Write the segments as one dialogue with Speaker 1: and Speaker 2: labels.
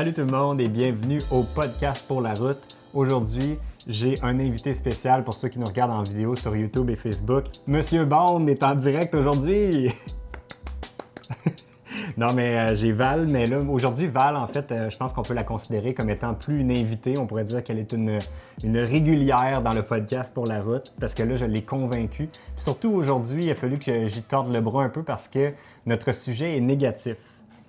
Speaker 1: Salut tout le monde et bienvenue au podcast pour la route. Aujourd'hui, j'ai un invité spécial pour ceux qui nous regardent en vidéo sur YouTube et Facebook. Monsieur Bond est en direct aujourd'hui. non, mais euh, j'ai Val, mais là, aujourd'hui, Val, en fait, euh, je pense qu'on peut la considérer comme étant plus une invitée. On pourrait dire qu'elle est une, une régulière dans le podcast pour la route, parce que là, je l'ai convaincue. Puis surtout aujourd'hui, il a fallu que j'y torde le bras un peu parce que notre sujet est négatif.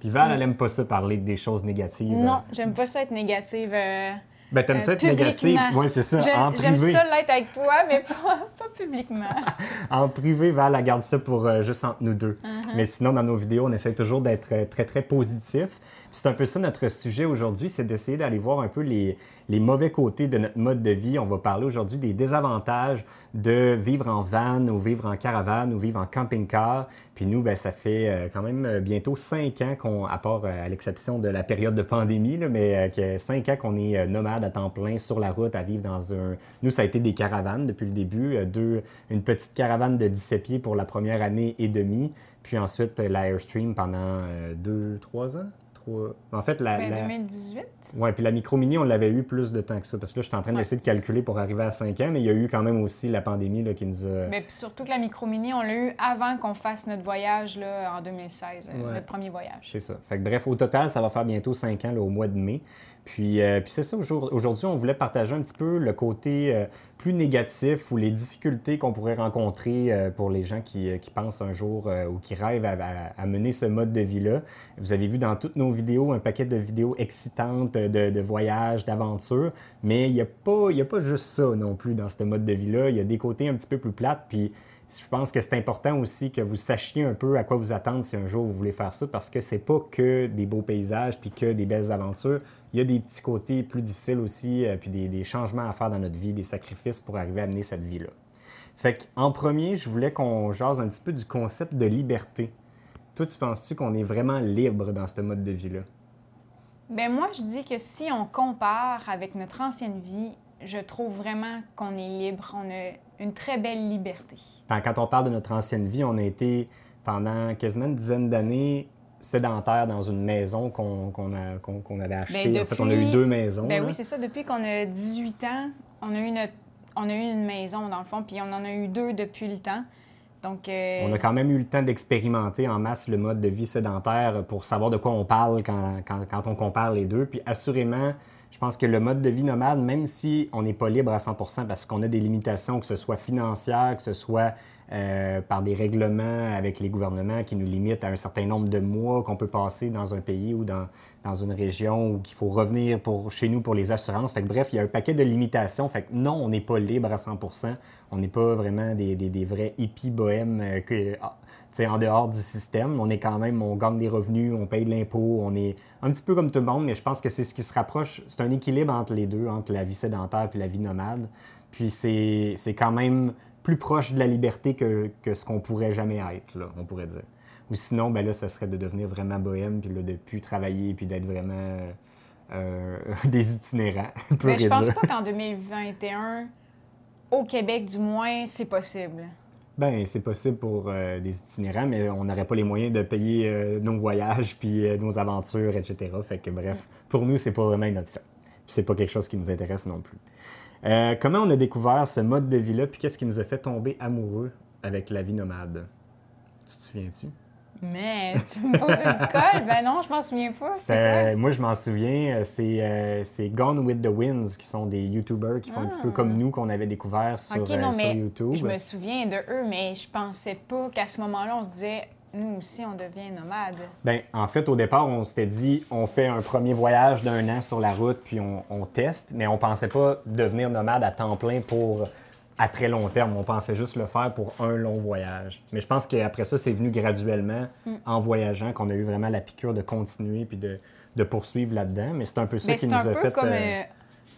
Speaker 1: Puis Val, elle aime pas ça parler des choses négatives.
Speaker 2: Non, j'aime pas ça être négative. euh,
Speaker 1: Ben, t'aimes
Speaker 2: euh,
Speaker 1: ça être
Speaker 2: publiquement.
Speaker 1: Oui, c'est ça,
Speaker 2: J'aime-
Speaker 1: en
Speaker 2: J'aime
Speaker 1: privé.
Speaker 2: ça l'être avec toi, mais pas, pas publiquement.
Speaker 1: En privé, Val, elle garde ça pour euh, juste entre nous deux.
Speaker 2: Uh-huh.
Speaker 1: Mais sinon, dans nos vidéos, on essaie toujours d'être très, très positif. C'est un peu ça notre sujet aujourd'hui, c'est d'essayer d'aller voir un peu les, les mauvais côtés de notre mode de vie. On va parler aujourd'hui des désavantages de vivre en van ou vivre en caravane ou vivre en camping-car. Puis nous, ben, ça fait euh, quand même euh, bientôt cinq ans qu'on, à part euh, à l'exception de la période de pandémie, là, mais que cinq ans qu'on est nomade à temps plein sur la route à vivre dans un... Nous, ça a été des caravanes depuis le début. une petite caravane de 17 pieds pour la première année et demie. Puis ensuite, l'Airstream pendant deux, trois ans. Trois... En fait, la,
Speaker 2: Ben,
Speaker 1: la-
Speaker 2: 2018.
Speaker 1: Ouais, puis la micro-mini, on l'avait eu plus de temps que ça. Parce que là, je suis en train
Speaker 2: Ouais.
Speaker 1: d'essayer de calculer pour arriver à 5 ans, mais il y a eu quand même aussi la pandémie là, qui nous a.
Speaker 2: Mais puis surtout que la micro-mini, on l'a eu avant qu'on fasse notre voyage là, en 2016, euh,
Speaker 1: Ouais.
Speaker 2: notre premier voyage.
Speaker 1: C'est ça. Fait que bref, au total, ça va faire bientôt 5 ans là, au mois de mai. Puis, euh, puis c'est ça, aujourd- aujourd'hui, on voulait partager un petit peu le côté euh, plus négatif ou les difficultés qu'on pourrait rencontrer euh, pour les gens qui, pensent un jour ou qui rêvent à, mener ce mode de vie-là. Vous avez vu dans toutes nos vidéos un paquet de vidéos excitantes de, voyages, d'aventures, mais il n'y a, pas- a pas juste ça non plus dans ce mode de vie-là. Il y a des côtés un petit peu plus plates, puis je pense que c'est important aussi que vous sachiez un peu à quoi vous attendre si un jour vous voulez faire ça, parce que c'est pas que des beaux paysages puis que des belles aventures. Il y a des petits côtés plus difficiles aussi, euh, puis des, des changements à faire dans notre vie, des sacrifices pour arriver à mener cette vie-là. Fait qu'en premier, je voulais qu'on jase un petit peu du concept de liberté. Toi, tu penses-tu qu'on est vraiment libre dans ce mode de vie-là?
Speaker 2: Ben moi, je dis que si on compare avec notre ancienne vie, je trouve vraiment qu'on est libre. On a une très belle liberté.
Speaker 1: Quand quand on parle de notre ancienne vie, on a été pendant quasiment une dizaine d'années sédentaires dans une maison qu'on qu'on avait achetée. en fait, on a eu deux maisons.
Speaker 2: Ben oui, c'est ça. Depuis qu'on a 18 ans, on a eu notre, on a eu une maison dans le fond, puis on en a eu deux depuis le temps. Donc, euh,
Speaker 1: On a quand même eu le temps d'expérimenter en masse le mode de vie sédentaire pour savoir de quoi on parle quand, quand- quand on compare les deux. Puis assurément, je pense que le mode de vie nomade, même si on n'est pas libre à 100% parce qu'on a des limitations, que ce soit financières, que ce soit euh, par des règlements avec les gouvernements qui nous limitent à un certain nombre de mois qu'on peut passer dans un pays ou dans, dans une région ou qu'il faut revenir pour, chez nous pour les assurances. Fait que, bref, il y a un paquet de limitations. Fait que non, on n'est pas libre à 100% On n'est pas vraiment des, des- vrais hippies bohèmes euh, que, ah, tu sais, en dehors du système. On est quand même, on gagne des revenus, on paye de l'impôt, on est un petit peu comme tout le monde, mais je pense que c'est ce qui se rapproche. C'est un équilibre entre les deux, entre la vie sédentaire et la vie nomade. Puis c'est quand même plus proche de la liberté que, que ce qu'on pourrait jamais être, là, on pourrait dire. Ou sinon, ben là, ça serait de devenir vraiment bohème, puis là, de plus travailler, puis d'être vraiment euh, des itinérants.
Speaker 2: mais je pense pas qu'en 2021, au Québec du moins, c'est possible.
Speaker 1: Ben, c'est possible pour euh, des itinérants, mais on n'aurait pas les moyens de payer euh, nos voyages, puis euh, nos aventures, etc. Fait que bref, pour nous, c'est pas vraiment une option. Puis c'est pas quelque chose qui nous intéresse non plus. Comment on a découvert ce mode de vie-là, puis qu'est-ce qui nous a fait tomber amoureux avec la vie nomade? Tu te souviens-tu?
Speaker 2: Mais tu me poses une colle? Ben non, je m'en souviens pas.
Speaker 1: Euh, moi, je m'en souviens, euh, c'est euh, c'est Gone with the Winds, qui sont des YouTubers qui font un petit peu
Speaker 2: Ah.
Speaker 1: comme nous, qu'on avait découvert sur, euh, sur
Speaker 2: mais
Speaker 1: YouTube.
Speaker 2: je me souviens de eux, mais je pensais pas qu'à ce moment-là, on se disait, nous aussi, on devient nomade.
Speaker 1: Ben, en fait, au départ, on s'était dit, on fait un premier voyage d'un an sur la route, puis on, on teste, mais on pensait pas devenir nomade à temps plein pour à très long terme. On pensait juste le faire pour un long voyage. Mais je pense qu'après ça, c'est venu graduellement,
Speaker 2: Mm.
Speaker 1: en voyageant, qu'on a eu vraiment la piqûre de continuer puis de, de poursuivre là-dedans. Mais c'est un peu ça qui nous a fait...
Speaker 2: comme
Speaker 1: euh,
Speaker 2: euh,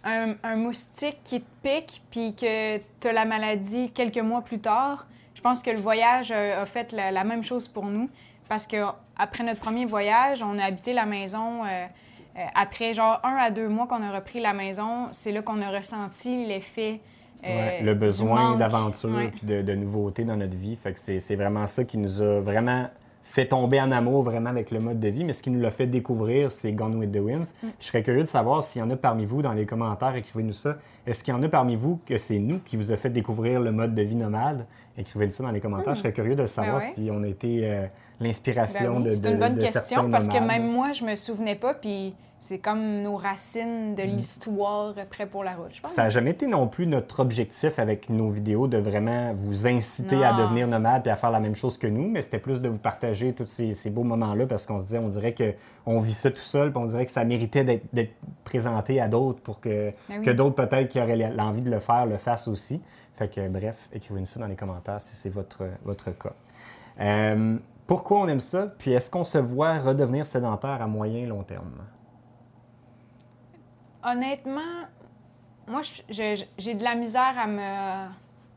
Speaker 2: un, un moustique qui te pique, puis que tu as la maladie quelques mois plus tard. Je pense que le voyage a fait la, la même chose pour nous, parce que après notre premier voyage, on a habité la maison. euh, euh, après genre un à deux mois qu'on a repris la maison, c'est là qu'on a ressenti l'effet.
Speaker 1: Ouais, le besoin d'aventure puis de, de nouveautés dans notre vie. Fait que c'est c'est vraiment ça qui nous a vraiment fait tomber en amour vraiment avec le mode de vie, mais ce qui nous l'a fait découvrir, c'est Gone with the Winds.
Speaker 2: Mm.
Speaker 1: Je serais curieux de savoir s'il y en a parmi vous dans les commentaires, écrivez-nous ça. Est-ce qu'il y en a parmi vous que c'est nous qui vous a fait découvrir le mode de vie nomade? Écrivez-nous ça dans les commentaires. Je serais curieux de savoir.
Speaker 2: Ben ouais.
Speaker 1: si on a été euh, l'inspiration
Speaker 2: Ben oui,
Speaker 1: de,
Speaker 2: c'est
Speaker 1: de-
Speaker 2: une bonne question parce que même moi, je me souvenais pas, puis c'est comme nos racines de l'histoire prêt pour la route, je pense.
Speaker 1: Ça n'a jamais été non plus notre objectif avec nos vidéos de vraiment vous inciter à devenir nomade et à faire la même chose que nous, mais c'était plus de vous partager tous ces, ces beaux moments-là parce qu'on se disait, on dirait qu'on vit ça tout seul, puis on dirait que ça méritait d'être présenté à d'autres pour que,
Speaker 2: Ben oui.
Speaker 1: que d'autres peut-être qui auraient l'envie de le faire le fassent aussi. Bref, écrivez-nous ça dans les commentaires si c'est votre, votre cas. Euh, pourquoi on aime ça? Puis est-ce qu'on se voit redevenir sédentaire à moyen et long terme?
Speaker 2: Honnêtement, moi, j'ai de la misère à me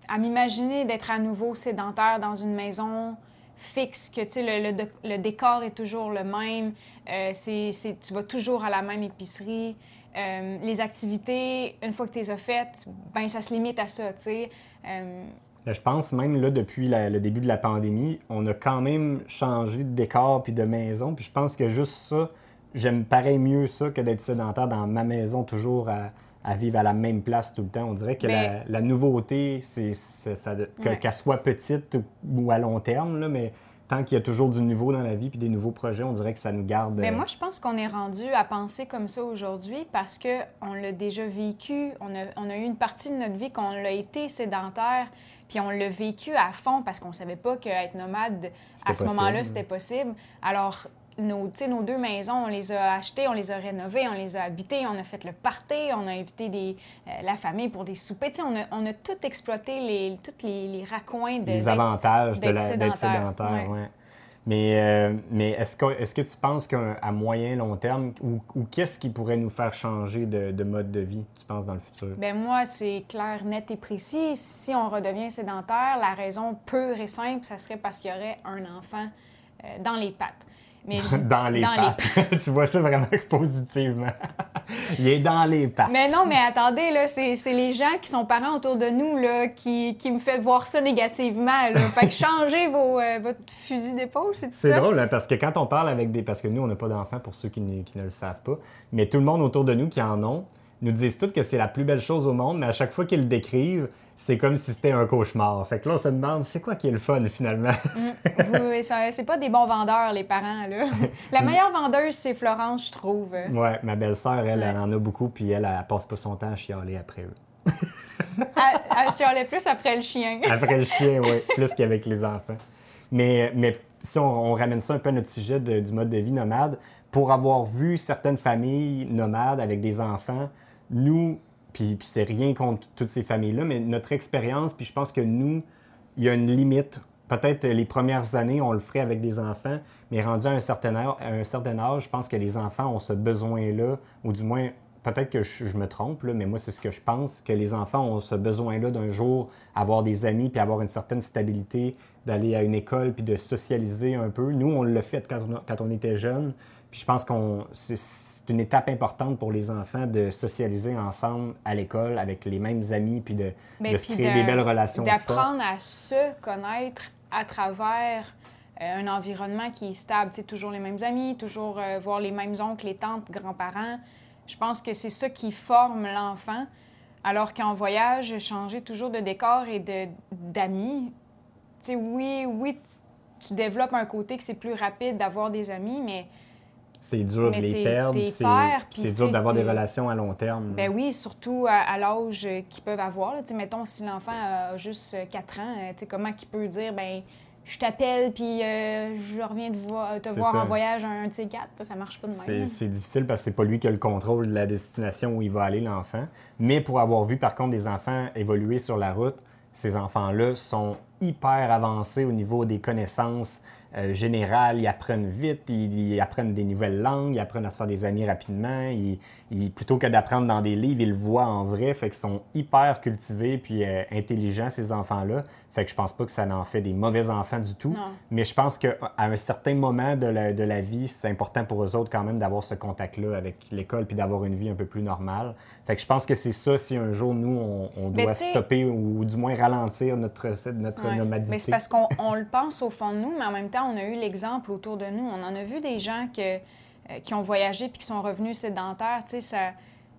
Speaker 2: à m'imaginer d'être à nouveau sédentaire dans une maison fixe, que le, le dé- le décor est toujours le même, euh, tu vas toujours à la même épicerie. Euh, les activités, une fois que tu les as faites, ben ça se limite à ça, tu sais. Euh,
Speaker 1: Ben, Je pense même là, depuis la- le début de la pandémie, on a quand même changé de décor puis de maison. Puis je pense que juste ça, j'aime pareil mieux ça que d'être sédentaire dans ma maison toujours à, à vivre à la même place tout le temps. On dirait que
Speaker 2: Mais-
Speaker 1: la, la nouveauté, c'est
Speaker 2: Ouais.
Speaker 1: qu'elle soit petite ou à long terme, là, mais tant qu'il y a toujours du nouveau dans la vie puis des nouveaux projets, on dirait que ça nous garde.
Speaker 2: Mais
Speaker 1: euh,
Speaker 2: moi, je pense qu'on est rendu à penser comme ça aujourd'hui parce que on l'a déjà vécu. On a, on a eu une partie de notre vie qu'on l'a été sédentaire, puis on l'a vécu à fond parce qu'on savait pas qu'être nomade à ce moment-là c'était possible. Alors nos, nos deux maisons, on les a achetées, on les a rénovées, on les a habitées, on a fait le party, on a invité des, euh, la famille pour des soupers. On, a, on a tout exploité, les, tous les, les raccoins de,
Speaker 1: les avantages
Speaker 2: d'être sédentaire,
Speaker 1: sédentaire.
Speaker 2: ouais.
Speaker 1: ouais. Mais, euh, mais est-ce que, est que tu penses qu'à moyen long terme, ou, ou qu'est-ce qui pourrait nous faire changer de, de mode de vie, tu penses, dans le futur?
Speaker 2: Ben moi, c'est clair, net et précis. Si on redevient sédentaire, la raison pure et simple, ça serait parce qu'il y aurait un enfant euh, dans les pattes. Mais je dis
Speaker 1: dans les pattes. tu vois ça vraiment positivement. Il est dans les pattes.
Speaker 2: Mais non, mais attendez, là, c'est c'est les gens qui sont parents autour de nous là, qui, qui me fait voir ça négativement. Là. Fait que changez vos, euh, votre fusil d'épaule, c'est tout
Speaker 1: C'est
Speaker 2: ça?
Speaker 1: drôle, hein, parce que quand on parle avec des... Parce que nous, on n'a pas d'enfants, pour ceux qui ne, qui ne le savent pas, mais tout le monde autour de nous qui en ont nous disent tous que c'est la plus belle chose au monde, mais à chaque fois qu'ils le décrivent, c'est comme si c'était un cauchemar. Fait que là, on se demande, c'est quoi qui est le fun, finalement?
Speaker 2: Ça- c'est pas des bons vendeurs, les parents. Là. La meilleure vendeuse, c'est Florence, je trouve.
Speaker 1: ouais, ma belle-sœur, elle,
Speaker 2: Ouais.
Speaker 1: elle en a beaucoup, puis elle, elle, passe pas son temps à chialer après eux.
Speaker 2: Elle, elle chialait plus après le chien.
Speaker 1: Après le chien, oui, plus qu'avec les enfants. Mais, mais si on, on ramène ça un peu à notre sujet de- du mode de vie nomade, pour avoir vu certaines familles nomades avec des enfants, nous, puis, c'est rien contre toutes ces familles-là, mais notre expérience, puis je pense que nous, il y a une limite. Peut-être les premières années, on le ferait avec des enfants, mais rendu à un certain âge, je pense que les enfants ont ce besoin-là, ou du moins, peut-être que je, me trompe, mais moi, c'est ce que je pense, que les enfants ont ce besoin-là d'un jour avoir des amis, puis avoir une certaine stabilité, d'aller à une école, puis de socialiser un peu. Nous, on l'a fait quand on était jeunes, puis je pense qu'on c'est- une étape importante pour les enfants de socialiser ensemble à l'école avec les mêmes amis, puis de, de se créer
Speaker 2: de-
Speaker 1: des belles relations.
Speaker 2: D'apprendre à se connaître à travers euh, un environnement qui est stable. Tu sais, toujours les mêmes amis, toujours euh, voir les mêmes oncles, les tantes, grands-parents. Je pense que c'est ça qui forme l'enfant. Alors qu'en voyage, changer toujours de décor et d'amis, tu sais, oui, oui, tu développes un côté que c'est plus rapide d'avoir des amis, mais
Speaker 1: C'est dur
Speaker 2: Mais
Speaker 1: de les perdre, c'est dur d'avoir des relations à long terme.
Speaker 2: Ben oui, surtout à, à l'âge qu'ils peuvent avoir. là. Mettons, si l'enfant a juste euh, 4 ans, euh, comment qu'il peut dire, ben je t'appelle, puis euh, je reviens te voir, te
Speaker 1: C'est
Speaker 2: voir
Speaker 1: ça.
Speaker 2: en voyage un de ces quatre. Ça marche pas de même.
Speaker 1: c'est difficile parce que c'est pas lui qui a le contrôle de la destination où il va aller, l'enfant. Mais pour avoir vu, par contre, des enfants évoluer sur la route, ces enfants-là sont hyper avancés au niveau des connaissances euh, générales. Ils apprennent vite, ils, ils apprennent des nouvelles langues, ils apprennent à se faire des amis rapidement. Ils- plutôt que d'apprendre dans des livres, ils le voient en vrai. Fait qu'ils sont hyper cultivés puis euh, intelligents, ces enfants-là. Fait que je pense pas que ça n'en fait des mauvais enfants du tout.
Speaker 2: Non.
Speaker 1: Mais je pense qu'à un certain moment de la, de la vie, c'est important pour eux autres quand même d'avoir ce contact-là avec l'école puis d'avoir une vie un peu plus normale. Fait que je pense que c'est ça si un jour, nous, on, doit stopper ou du moins ralentir notre, notre
Speaker 2: Ouais.
Speaker 1: nomadité.
Speaker 2: Mais c'est parce qu'on on le pense au fond de nous, mais en même temps, on a eu l'exemple autour de nous. On en a vu des gens que, euh, qui ont voyagé puis qui sont revenus sédentaires. Tu sais, ça,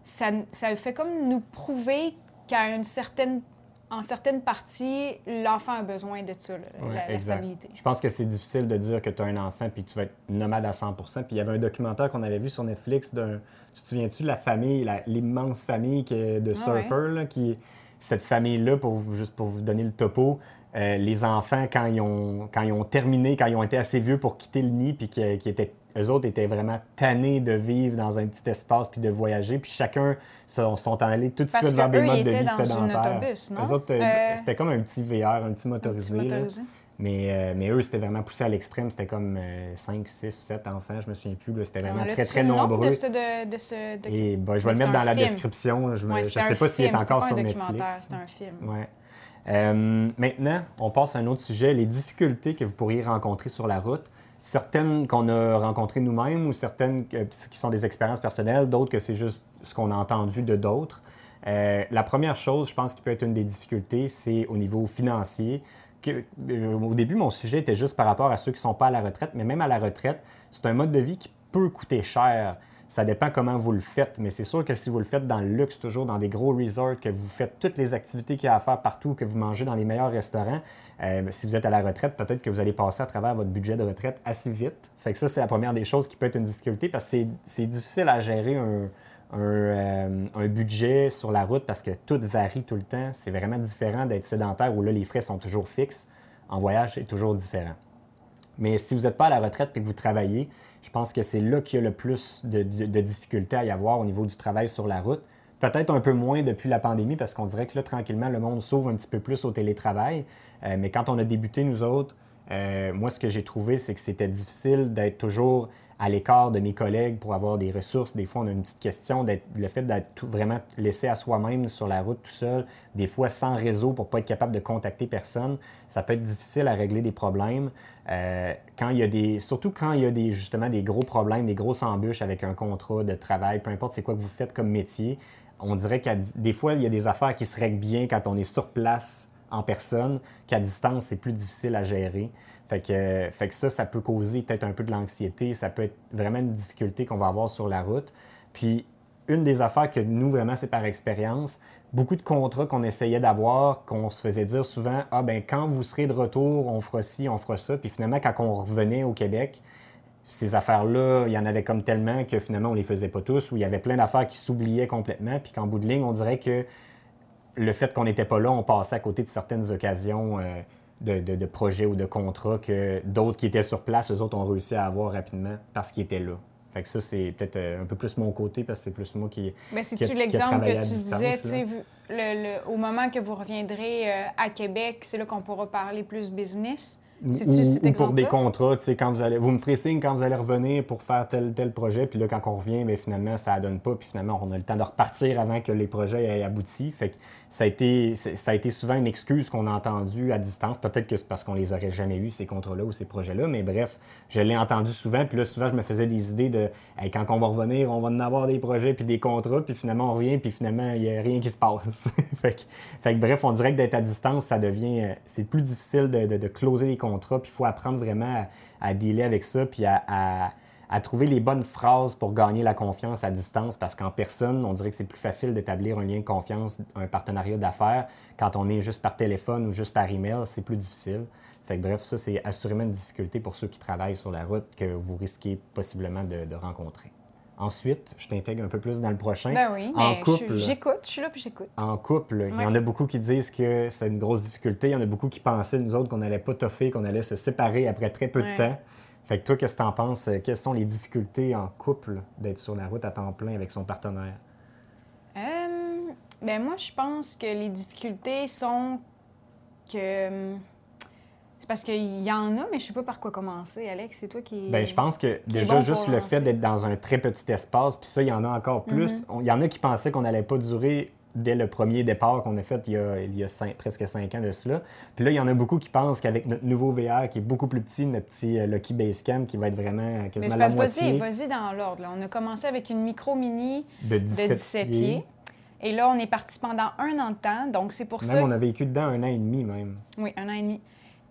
Speaker 2: ça, ça fait comme nous prouver qu'à une certaine, en certaines parties, l'enfant a besoin de ça, là,
Speaker 1: Ouais,
Speaker 2: la, stabilité.
Speaker 1: Je pense que c'est difficile de dire que tu as un enfant puis que tu vas être nomade à 100 Puis il y avait un documentaire qu'on avait vu sur Netflix d'un. Tu te souviens-tu de la famille, l'immense famille de
Speaker 2: Ah ouais.
Speaker 1: surfeurs, là, qui cette famille-là, pour juste pour vous donner le topo, euh, les enfants, quand ils, ont, quand ils ont terminé, quand ils ont été assez vieux pour quitter le nid, puis qui, qui étaient, eux autres étaient vraiment tannés de vivre dans un petit espace puis de voyager, puis chacun sont, sont allés tout de suite vers des modes de vie
Speaker 2: dans
Speaker 1: sédentaires.
Speaker 2: autobus, non?
Speaker 1: Eux autres, euh,
Speaker 2: Euh,
Speaker 1: c'était comme un petit VR, un petit
Speaker 2: Un
Speaker 1: motorisé.
Speaker 2: petit
Speaker 1: là.
Speaker 2: motorisé.
Speaker 1: Mais, euh, mais eux, c'était vraiment poussé à l'extrême. C'était comme 5, 6, 7 enfants, je me souviens plus. C'était vraiment très, très nombreux.
Speaker 2: De ce, de, de ce docu-
Speaker 1: Et ben, je vais
Speaker 2: Mais
Speaker 1: le mettre dans la description. Je ne
Speaker 2: Ouais,
Speaker 1: sais pas s'il est encore sur Netflix.
Speaker 2: C'était un film.
Speaker 1: Ouais. Euh, maintenant, on passe à un autre sujet, les difficultés que vous pourriez rencontrer sur la route. Certaines qu'on a rencontrées nous-mêmes ou certaines qui sont des expériences personnelles, d'autres que c'est juste ce qu'on a entendu de d'autres. Euh, la première chose, je pense, qui peut être une des difficultés, c'est au niveau financier. Euh, au début, mon sujet était juste par rapport à ceux qui ne sont pas à la retraite, mais même à la retraite, c'est un mode de vie qui peut coûter cher. Ça dépend comment vous le faites, mais c'est sûr que si vous le faites dans le luxe, toujours dans des gros resorts, que vous faites toutes les activités qu'il y a à faire partout, que vous mangez dans les meilleurs restaurants, euh, si vous êtes à la retraite, peut-être que vous allez passer à travers votre budget de retraite assez vite. Fait que ça, c'est la première des choses qui peut être une difficulté parce que c'est- difficile à gérer un, un, euh, un budget sur la route parce que tout varie tout le temps. C'est vraiment différent d'être sédentaire où là, les frais sont toujours fixes. En voyage, c'est toujours différent. Mais si vous n'êtes pas à la retraite et que vous travaillez, je pense que c'est là qu'il y a le plus de, difficultés à y avoir au niveau du travail sur la route. Peut-être un peu moins depuis la pandémie parce qu'on dirait que là, tranquillement, le monde s'ouvre un petit peu plus au télétravail. Euh, mais quand on a débuté, nous autres, euh, moi, ce que j'ai trouvé, c'est que c'était difficile d'être toujours à l'écart de mes collègues pour avoir des ressources. Des fois, on a une petite question, le fait d'être vraiment laissé à soi-même sur la route tout seul, des fois sans réseau pour pas être capable de contacter personne, ça peut être difficile à régler des problèmes. Euh, quand il y a des, surtout quand il y a des, justement des gros problèmes, des grosses embûches avec un contrat de travail, peu importe c'est quoi que vous faites comme métier, on dirait qu'à des fois, il y a des affaires qui se règlent bien quand on est sur place en personne, qu'à distance, c'est plus difficile à gérer. Fait que, fait que ça, ça peut causer peut-être un peu de l'anxiété, ça peut être vraiment une difficulté qu'on va avoir sur la route. Puis, une des affaires que nous, vraiment, c'est par expérience, beaucoup de contrats qu'on essayait d'avoir, qu'on se faisait dire souvent, ah ben quand vous serez de retour, on fera ci, on fera ça. Puis finalement, quand on revenait au Québec, ces affaires-là, il y en avait comme tellement que finalement, on les faisait pas tous, ou il y avait plein d'affaires qui s'oubliaient complètement, puis qu'en bout de ligne, on dirait que le fait qu'on n'était pas là, on passait à côté de certaines occasions euh, de, de- de projets ou de contrats que d'autres qui étaient sur place, eux autres ont réussi à avoir rapidement parce qu'ils étaient là. Fait que ça, c'est peut-être euh, un peu plus mon côté parce que c'est plus moi qui.
Speaker 2: Mais c'est-tu l'exemple que tu
Speaker 1: distance,
Speaker 2: disais, le- le- au moment que vous reviendrez euh, à Québec, c'est là qu'on pourra parler plus business?
Speaker 1: Ou, pour des contrats, tu sais, quand vous allez, vous me ferez signe quand vous allez revenir pour faire tel tel projet, puis là, quand on revient, mais finalement, ça ne donne pas, puis finalement, on a le temps de repartir avant que les projets aient abouti. Fait que ça a été, ça a été souvent une excuse qu'on a entendue à distance. Peut-être que c'est parce qu'on les aurait jamais eus, ces contrats-là ou ces projets-là, mais bref, je l'ai entendu souvent, puis là, souvent, je me faisais des idées de, quand on va revenir, on va en avoir des projets, puis des contrats, puis finalement, on revient, puis finalement, il n'y a rien qui se passe. fait, que, fait que bref, on dirait que d'être à distance, ça devient, euh, c'est plus difficile de, de, de closer les contrats, puis il faut apprendre vraiment à, à dealer avec ça, puis à- à trouver les bonnes phrases pour gagner la confiance à distance, parce qu'en personne, on dirait que c'est plus facile d'établir un lien de confiance, un partenariat d'affaires. Quand on est juste par téléphone ou juste par email, c'est plus difficile. Fait que bref, ça, c'est assurément une difficulté pour ceux qui travaillent sur la route que vous risquez possiblement de, de rencontrer. Ensuite, je t'intègre un peu plus dans le prochain.
Speaker 2: Ben oui,
Speaker 1: en
Speaker 2: mais
Speaker 1: couple,
Speaker 2: j'écoute, je suis là puis j'écoute.
Speaker 1: en couple, il y en a beaucoup qui disent que c'est une grosse difficulté. Il y en a beaucoup qui pensaient, nous autres, qu'on n'allait pas toffer, qu'on allait se séparer après très peu de temps. Fait que toi, qu'est-ce que tu en penses? Quelles sont les difficultés en couple d'être sur la route à temps plein avec son partenaire?
Speaker 2: Euh, ben moi, je pense que les difficultés sont que... hum, C'est parce qu'il y en a, mais je sais pas par quoi commencer. Alex, c'est toi qui...
Speaker 1: Ben, je pense que déjà,
Speaker 2: bon
Speaker 1: juste le fait d'être dans un très petit espace, puis ça, il y en a encore plus.
Speaker 2: Mhm.
Speaker 1: On- Il y en a qui pensaient qu'on n'allait pas durer dès le premier départ qu'on a fait il y a, il y a cinq- presque cinq ans de cela. Puis là, il y en a beaucoup qui pensent qu'avec notre nouveau VR qui est beaucoup plus petit, notre petit euh, Lucky Basecamp qui va être vraiment
Speaker 2: Mais
Speaker 1: quasiment
Speaker 2: c'est
Speaker 1: la
Speaker 2: vas-y, vas-y dans l'ordre. On a commencé avec une micro mini
Speaker 1: de
Speaker 2: de
Speaker 1: 17,
Speaker 2: 17 pieds. Et là, on est parti pendant un an de temps. Donc, c'est pour ça.
Speaker 1: Même on a vécu dedans un an et demi même.
Speaker 2: Oui, un an et demi.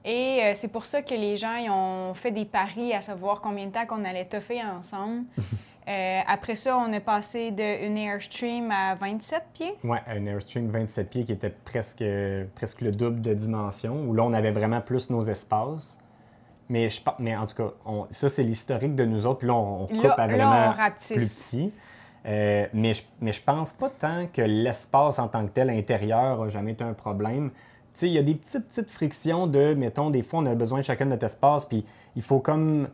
Speaker 2: Et euh, c'est pour ça que les gens ils ont fait des paris à savoir combien de temps qu'on allait toffer ensemble. Euh, après ça, on est passé d'une Airstream à 27 pieds.
Speaker 1: Ouais, un Airstream 27 pieds qui était presque, presque le double de dimension, où là, on avait vraiment plus nos espaces. Mais, je, mais en tout cas, on- ça, c'est l'historique de nous autres. Puis là, on, on coupe
Speaker 2: Là,
Speaker 1: à
Speaker 2: là,
Speaker 1: vraiment
Speaker 2: on rapetisse.
Speaker 1: plus petit. Euh, mais, je, mais je pense pas tant que l'espace en tant que tel intérieur a jamais été un problème. Tu sais, il y a des petites, petites frictions de, mettons, des fois, on a besoin de chacun de notre espace, puis il faut comme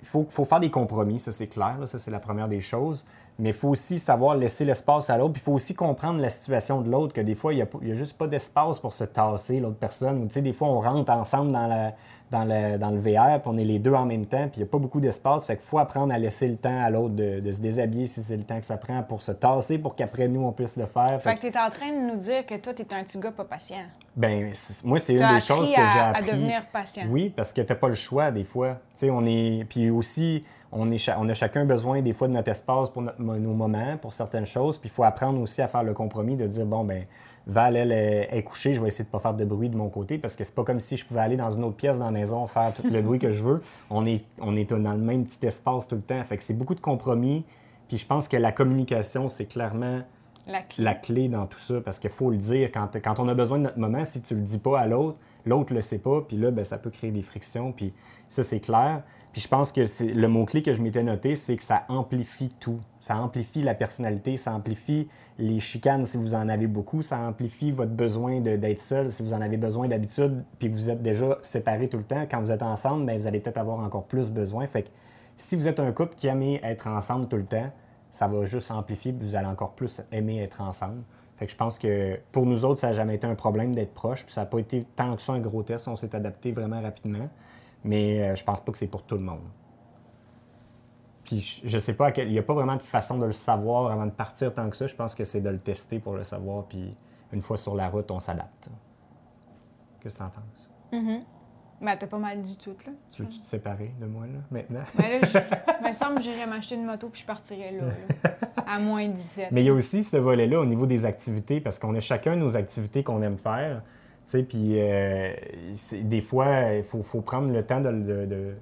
Speaker 1: il faut, faut faire des compromis, ça c'est clair, là, ça c'est la première des choses. Mais il faut aussi savoir laisser l'espace à l'autre, puis il faut aussi comprendre la situation de l'autre, que des fois, il n'y a, juste pas d'espace pour se tasser, l'autre personne. Ou, tu sais, des fois, on rentre ensemble dans, la, dans, le, dans le VR, puis on est les deux en même temps, puis il n'y a pas beaucoup d'espace. Fait qu'il faut apprendre à laisser le temps à l'autre de, de se déshabiller si c'est le temps que ça prend pour se tasser, pour qu'après nous, on puisse le faire. Fait
Speaker 2: Fait que tu es en train de nous dire que toi, tu es un petit gars pas patient.
Speaker 1: ben, moi, c'est une des choses
Speaker 2: appris
Speaker 1: que j'ai
Speaker 2: à, à
Speaker 1: appris.
Speaker 2: devenir patient.
Speaker 1: Oui, parce que tu n'as pas le choix des fois. Tu sais, on est. Puis aussi, on, est on a chacun besoin des fois de notre espace pour notre- nos moments, pour certaines choses. Puis il faut apprendre aussi à faire le compromis de dire bon, ben Val, elle est, est couchée, je vais essayer de ne pas faire de bruit de mon côté parce que c'est pas comme si je pouvais aller dans une autre pièce dans la maison, faire tout le bruit que je veux. On est, on est dans le même petit espace tout le temps. Fait que c'est beaucoup de compromis. Puis je pense que la communication, c'est clairement
Speaker 2: La clé.
Speaker 1: la clé dans tout ça, parce qu'il faut le dire quand, quand on a besoin de notre moment, si tu le dis pas à l'autre, l'autre le sait pas, puis là, ben, ça peut créer des frictions, puis ça, c'est clair. Puis je pense que le mot-clé que je m'étais noté, c'est que ça amplifie tout. Ça amplifie la personnalité, ça amplifie les chicanes si vous en avez beaucoup, ça amplifie votre besoin d'être seul si vous en avez besoin d'habitude, puis vous êtes déjà séparés tout le temps. Quand vous êtes ensemble, ben, vous allez peut-être avoir encore plus besoin. Fait que si vous êtes un couple qui aime être ensemble tout le temps, ça va juste amplifier, puis vous allez encore plus aimer être ensemble. Fait que je pense que pour nous autres, ça n'a jamais été un problème d'être proche, puis ça n'a pas été tant que ça un gros test. On s'est adapté vraiment rapidement. Mais euh, je pense pas que c'est pour tout le monde. Puis je, sais pas, à quel- il n'y a pas vraiment de façon de le savoir avant de partir tant que ça. Je pense que c'est de le tester pour le savoir, puis une fois sur la route, on s'adapte. Qu'est-ce que tu en penses?
Speaker 2: Mhm. Ben, t'as pas mal dit tout, là.
Speaker 1: Tu veux-tu te séparer de moi, là, maintenant?
Speaker 2: Ben là, je... il me semble que j'irais m'acheter une moto puis je partirais là, là, à moins 17.
Speaker 1: Mais il y a aussi ce volet-là au niveau des activités, parce qu'on a chacun nos activités qu'on aime faire. Puis euh, des fois, il faut, faut prendre le temps de, de- de-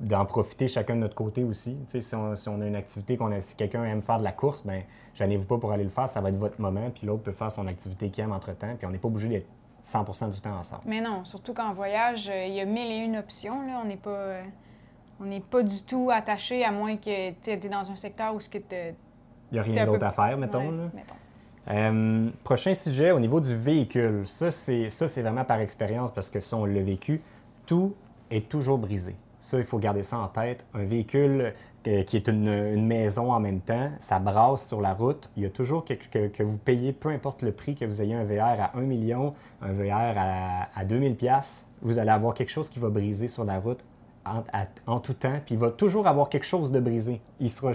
Speaker 1: d'en, profiter chacun de notre côté aussi. Si on, si on a une activité, qu'on a, si quelqu'un aime faire de la course, ben gênez-vous pas pour aller le faire, ça va être votre moment, puis l'autre peut faire son activité qu'il aime entre-temps, puis on n'est pas obligé d'être 100% du temps ensemble.
Speaker 2: Mais non, surtout qu'en voyage, euh, il y a mille et une options. Là. On n'est pas, euh, on n'est pas du tout attaché, à moins que tu es dans un secteur où ce que tu
Speaker 1: Il n'y a rien
Speaker 2: peu-
Speaker 1: d'autre à faire, mettons.
Speaker 2: Ouais,
Speaker 1: là.
Speaker 2: mettons.
Speaker 1: Euh, prochain sujet, au niveau du véhicule. Ça, c'est, ça, c'est vraiment par expérience parce que ça, on l'a vécu. Tout est toujours brisé. Ça, il faut garder ça en tête. Un véhicule euh, qui est une, maison en même temps, ça brasse sur la route. Il y a toujours quelque, que, que vous payez, peu importe le prix, que vous ayez un VR à 1 million, un VR à, à 2000 pièces, vous allez avoir quelque chose qui va briser sur la route en, en tout temps, puis il va toujours avoir quelque chose de brisé. Il sera,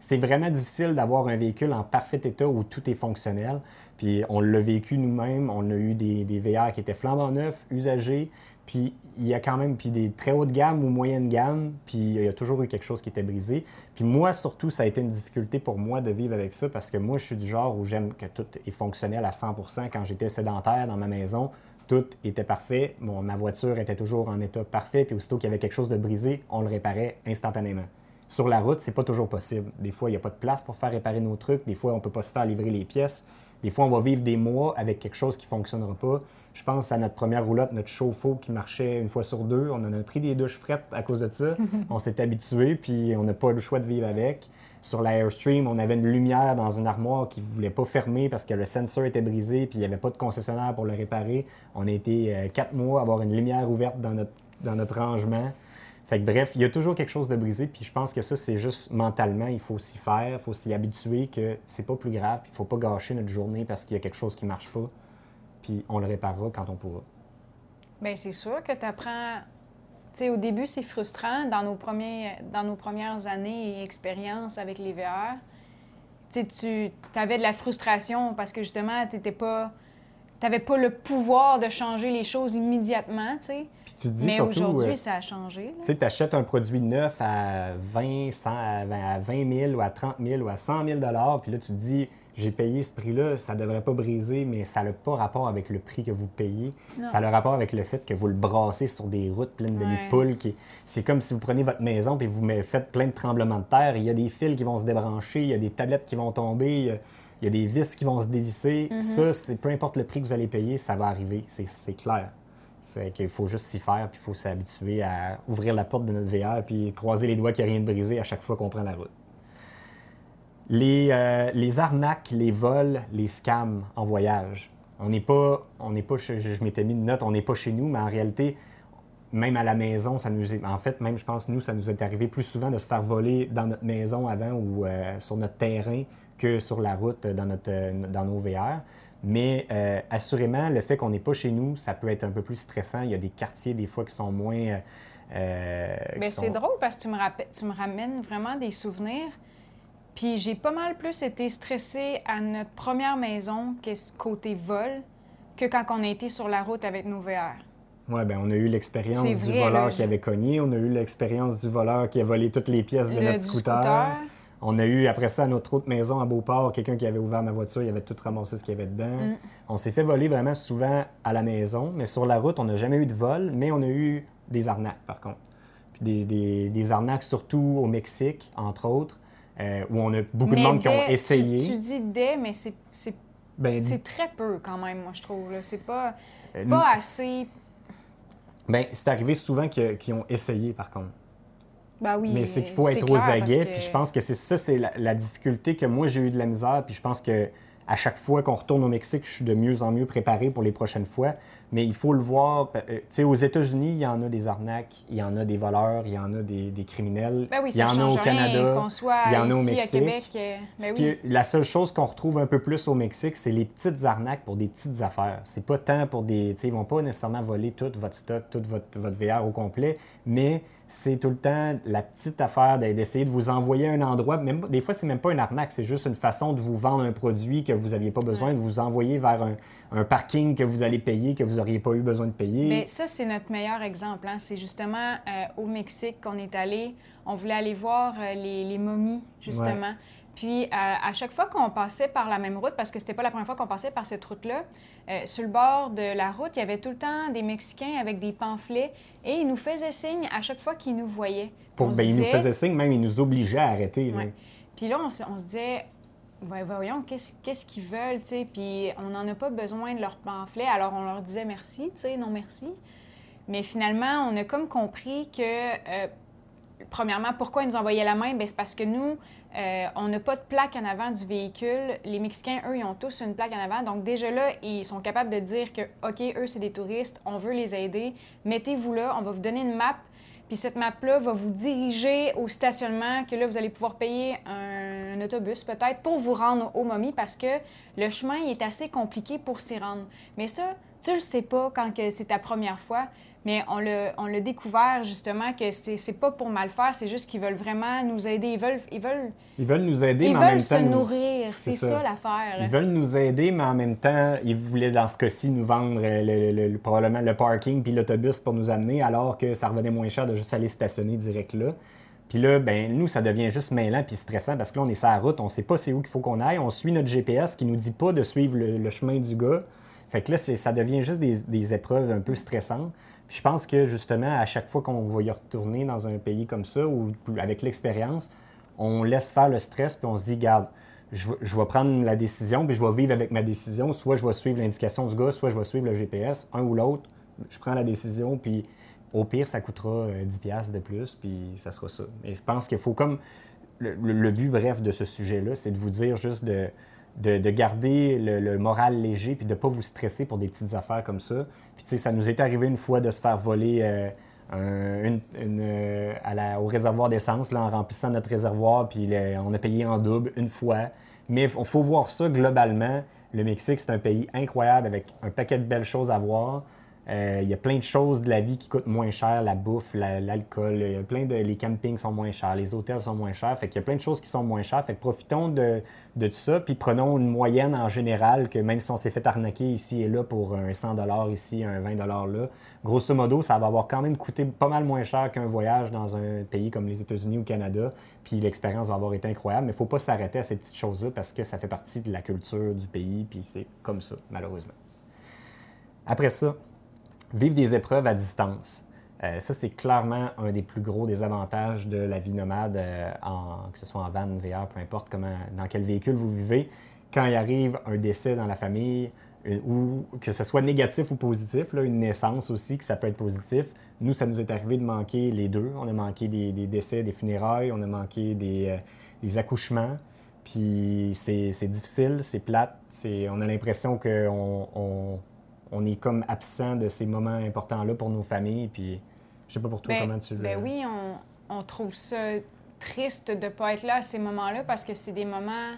Speaker 1: c'est vraiment difficile d'avoir un véhicule en parfait état où tout est fonctionnel. Puis on l'a vécu nous-mêmes, on a eu des, des VR qui étaient flambant neufs, usagés, puis il y a quand même puis des très hautes gammes ou moyennes gammes, puis il y a toujours eu quelque chose qui était brisé. Puis moi, surtout, ça a été une difficulté pour moi de vivre avec ça parce que moi, je suis du genre où j'aime que tout est fonctionnel à 100 Quand j'étais sédentaire dans ma maison, tout était parfait. Mon, ma voiture était toujours en état parfait. Puis aussitôt qu'il y avait quelque chose de brisé, on le réparait instantanément. Sur la route, c'est pas toujours possible. Des fois, il n'y a pas de place pour faire réparer nos trucs. Des fois, on peut pas se faire livrer les pièces. Des fois, on va vivre des mois avec quelque chose qui ne fonctionnera pas. Je pense à notre première roulotte, notre chauffe-eau qui marchait une fois sur deux. On en a pris des douches frettes à cause de ça. on s'est habitué, puis on n'a pas le choix de vivre avec. Sur la Airstream, on avait une lumière dans une armoire qui ne voulait pas fermer parce que le sensor était brisé, puis il n'y avait pas de concessionnaire pour le réparer. On a été euh, quatre mois à avoir une lumière ouverte dans notre, dans notre rangement. Fait que bref, il y a toujours quelque chose de brisé, puis je pense que ça, c'est juste mentalement, il faut s'y faire, il faut s'y habituer que c'est pas plus grave, puis il faut pas gâcher notre journée parce qu'il y a quelque chose qui marche pas, puis on le réparera quand on pourra.
Speaker 2: Bien, c'est sûr que tu apprends. Tu sais, au début, c'est frustrant dans nos, premiers, dans nos premières années et expériences avec les VR. tu tu avais de la frustration parce que justement, tu n'étais pas pas le pouvoir de changer les choses immédiatement, tu sais.
Speaker 1: Puis tu te dis
Speaker 2: Mais aujourd'hui,
Speaker 1: euh,
Speaker 2: ça a changé.
Speaker 1: tu sais, tu achètes un produit neuf à 20, 100, à 20 à 20 000 ou à 30 000 ou à 100 000 puis là, tu te dis, j'ai payé ce prix-là, ça devrait pas briser, mais ça n'a pas rapport avec le prix que vous payez.
Speaker 2: Non.
Speaker 1: Ça a le rapport avec le fait que vous le brassez sur des routes pleines de
Speaker 2: Ouais.
Speaker 1: poules. Qui... C'est comme si vous prenez votre maison et vous faites plein de tremblements de terre. Il y a des fils qui vont se débrancher, il y a des tablettes qui vont tomber, il y a, il y a des vis qui vont se dévisser.
Speaker 2: Mhm.
Speaker 1: Ça, peu importe le prix que vous allez payer, ça va arriver. C'est clair. C'est qu'il faut juste s'y faire, puis il faut s'habituer à ouvrir la porte de notre VR, puis croiser les doigts qu'il n'y a rien de brisé à chaque fois qu'on prend la route. Les, euh, les arnaques, les vols, les scams en voyage. On n'est pas, on pas, je, m'étais mis une note, on n'est pas chez nous, mais en réalité, même à la maison, ça nous est, en fait, même je pense, nous, ça nous est arrivé plus souvent de se faire voler dans notre maison avant ou euh, sur notre terrain que sur la route euh, dans, notre, dans nos VR. Mais euh, assurément, le fait qu'on n'est pas chez nous, ça peut être un peu plus stressant. Il y a des quartiers, des fois, qui sont moins. euh, euh, sont-
Speaker 2: c'est drôle parce que tu me, rappelles- tu me ramènes vraiment des souvenirs. Puis j'ai pas mal plus été stressée à notre première maison, côté vol, que quand on a été sur la route avec nos VR.
Speaker 1: Oui, ben, on a eu l'expérience du
Speaker 2: vrai,
Speaker 1: voleur
Speaker 2: là,
Speaker 1: qui avait cogné, on a eu l'expérience du voleur qui a volé toutes les pièces de
Speaker 2: Le-
Speaker 1: notre scooter. On a eu après ça à notre autre maison à Beauport, quelqu'un qui avait ouvert ma voiture, il avait tout ramassé ce qu'il y avait dedans.
Speaker 2: Mm.
Speaker 1: On s'est fait voler vraiment souvent à la maison, mais sur la route, on n'a jamais eu de vol, mais on a eu des arnaques par contre. Puis des, des- des arnaques surtout au Mexique, entre autres, euh, où on a beaucoup de monde qui ont
Speaker 2: tu-
Speaker 1: essayé.
Speaker 2: Tu, dis des, mais c'est- c'est
Speaker 1: Ben,
Speaker 2: très peu quand même, moi, je trouve. C'est pas,
Speaker 1: euh,
Speaker 2: pas assez.
Speaker 1: ben, c'est arrivé souvent qu'ils ont essayé par contre.
Speaker 2: Ben oui.
Speaker 1: Mais c'est qu'il faut être
Speaker 2: clair,
Speaker 1: aux aguets.
Speaker 2: que-
Speaker 1: Puis je pense que c'est ça, c'est la, la difficulté que moi j'ai eu de la misère. Puis je pense que à chaque fois qu'on retourne au Mexique, je suis de mieux en mieux préparé pour les prochaines fois. Mais il faut le voir. euh, Tu sais, aux États-Unis, il y en a des arnaques, il y en a des voleurs, il y en a des, des criminels.
Speaker 2: Ben oui,
Speaker 1: il y
Speaker 2: ça
Speaker 1: en a au Canada.
Speaker 2: soit
Speaker 1: il y en a au Mexique.
Speaker 2: à Québec. euh,
Speaker 1: Ce
Speaker 2: Ben oui.
Speaker 1: la seule chose qu'on retrouve un peu plus au Mexique, c'est les petites arnaques pour des petites affaires. C'est pas tant pour des. tu sais, Ils vont pas nécessairement voler tout votre stock, tout votre, votre VR au complet, mais c'est tout le temps la petite affaire de- d'essayer de vous envoyer à un endroit. Même, des fois, c'est même pas une arnaque, c'est juste une façon de vous vendre un produit que vous n'aviez pas besoin,
Speaker 2: Ouais.
Speaker 1: de vous envoyer vers un, un parking que vous allez payer, que vous n'auriez pas eu besoin de payer.
Speaker 2: Mais ça, c'est notre meilleur exemple. hein. C'est justement euh, au Mexique qu'on est allé. On voulait aller voir euh, les, les momies, justement. Puis, euh, à chaque fois qu'on passait par la même route, parce que c'était pas la première fois qu'on passait par cette route-là, euh, sur le bord de la route, il y avait tout le temps des Mexicains avec des pamphlets et ils nous faisaient signe à chaque fois qu'ils nous voyaient.
Speaker 1: pour, ben, ils nous faisaient signe, même ils nous obligeaient à arrêter. là.
Speaker 2: Puis là, on se, on se disait, Ouais, voyons, qu'est-ce qu'est-ce qu'ils veulent, tu sais, puis on n'en a pas besoin de leur pamphlet, alors on leur disait merci, tu sais, non merci. Mais finalement, on a comme compris que, euh, premièrement, pourquoi ils nous envoyaient la main? Bien, c'est parce que nous, euh, on n'a pas de plaque en avant du véhicule. Les Mexicains, eux, ils ont tous une plaque en avant. Donc, déjà là, ils sont capables de dire que, OK, eux, c'est des touristes, on veut les aider, mettez-vous là, on va vous donner une map. Puis cette map-là va vous diriger au stationnement, que là, vous allez pouvoir payer un, autobus peut-être pour vous rendre au Mommy parce que le chemin il est assez compliqué pour s'y rendre. Mais ça, tu le sais pas quand c'est ta première fois, mais on l'a on l'a découvert justement que c'est c'est pas pour mal faire, c'est juste qu'ils veulent vraiment nous aider. Ils veulent, ils veulent,
Speaker 1: Ils veulent nous aider,
Speaker 2: ils
Speaker 1: mais en
Speaker 2: veulent
Speaker 1: même
Speaker 2: se
Speaker 1: nous-
Speaker 2: nourrir. C'est
Speaker 1: c'est
Speaker 2: ça,
Speaker 1: ça.
Speaker 2: l'affaire.
Speaker 1: Ils veulent nous aider, mais en même temps, ils voulaient dans ce cas-ci nous vendre euh, le- le- le- probablement le parking puis l'autobus pour nous amener, alors que ça revenait moins cher de juste aller stationner direct là. Puis là, ben nous, ça devient juste mêlant puis stressant parce que là, on est sur la route, on sait pas c'est où qu'il faut qu'on aille, on suit notre GPS qui nous dit pas de suivre le, le chemin du gars. Fait que là, c'est- ça devient juste des, des épreuves un peu stressantes. Je pense que justement, à chaque fois qu'on va y retourner dans un pays comme ça, ou avec l'expérience, on laisse faire le stress, puis on se dit, garde, je, vais- prendre la décision, puis je vais vivre avec ma décision. Soit je vais suivre l'indication du gars, soit je vais suivre le GPS, un ou l'autre. Je prends la décision, puis au pire, ça coûtera euh, 10$ piastres de plus, puis ça sera ça. Mais je pense qu'il faut comme. Le but, bref, de ce sujet-là, c'est de vous dire juste de, de, de garder le, moral léger, puis de ne pas vous stresser pour des petites affaires comme ça. Puis, tu sais, ça nous est arrivé une fois de se faire voler. euh, un- euh, au réservoir d'essence là, en remplissant notre réservoir, puis on a payé en double une fois. Mais il faut voir ça globalement. Le Mexique, c'est un pays incroyable avec un paquet de belles choses à voir. Euh, il y a plein de choses de la vie qui coûtent moins cher, la bouffe, l'alcool, il y a plein de, les campings sont moins chers, les hôtels sont moins chers, fait qu'il y a plein de choses qui sont moins chères, fait profitons de, de tout ça, puis prenons une moyenne en général, que même si on s'est fait arnaquer ici et là pour un 100 ici, un 20 là, grosso modo, ça va avoir quand même coûté pas mal moins cher qu'un voyage dans un pays comme les États-Unis ou le Canada, puis l'expérience va avoir été incroyable, mais il faut pas s'arrêter à ces petites choses-là parce que ça fait partie de la culture du pays, puis c'est comme ça, malheureusement. Après ça, Vivre des épreuves à distance. Euh, ça, c'est clairement un des plus gros désavantages de la vie nomade, euh, que ce soit en van, VR, peu importe comment, dans quel véhicule vous vivez. Quand il arrive un décès dans la famille, euh, ou que ce soit négatif ou positif, là, une naissance aussi, que ça peut être positif. Nous, ça nous est arrivé de manquer les deux. On a manqué des, décès, des funérailles, on a manqué des, des accouchements. Puis c'est difficile, c'est plate. On a l'impression qu'on on, on est comme absent de ces moments importants-là pour nos familles. Puis, je sais pas pour toi
Speaker 2: ben,
Speaker 1: comment tu le...
Speaker 2: Ben oui, on, trouve ça triste de ne pas être là à ces moments-là parce que c'est des moments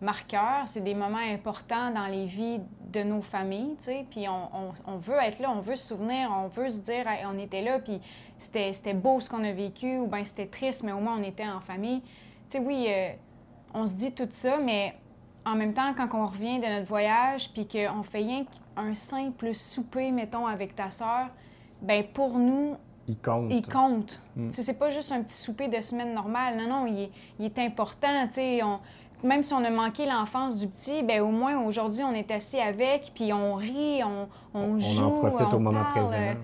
Speaker 2: marqueurs, c'est des moments importants dans les vies de nos familles, tu sais. Puis on, veut être là, on veut se souvenir, on veut se dire, on était là, puis c'était beau ce qu'on a vécu, ou bien c'était triste, mais au moins on était en famille. Tu sais, oui, euh, on se dit tout ça, mais en même temps, quand on revient de notre voyage, puis qu'on fait rien un simple souper, mettons, avec ta sœur, ben pour nous,
Speaker 1: il compte.
Speaker 2: Il compte. Mm. C'est pas juste un petit souper de semaine normale. Non, non, il est, important. On, même si on a manqué l'enfance du petit, ben au moins aujourd'hui, on est assis avec, puis on rit, on, on, joue.
Speaker 1: On en profite au moment présent.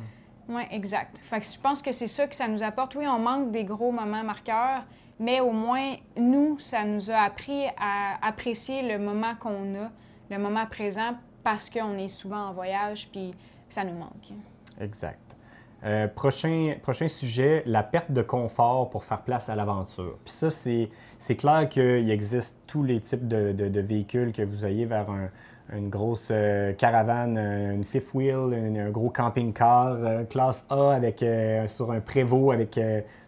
Speaker 2: Oui, exact. Fait que je pense que c'est ça que ça nous apporte. Oui, on manque des gros moments marqueurs, mais au moins, nous, ça nous a appris à apprécier le moment qu'on a, le moment présent, parce qu'on est souvent en voyage, puis ça nous manque.
Speaker 1: Exact. Euh, prochain, prochain sujet, la perte de confort pour faire place à l'aventure. Puis ça, c'est clair qu'il existe tous les types de, véhicules que vous ayez vers un, une grosse euh, caravane, euh, une fifth wheel, un gros camping-car, classe A avec, sur un prévôt avec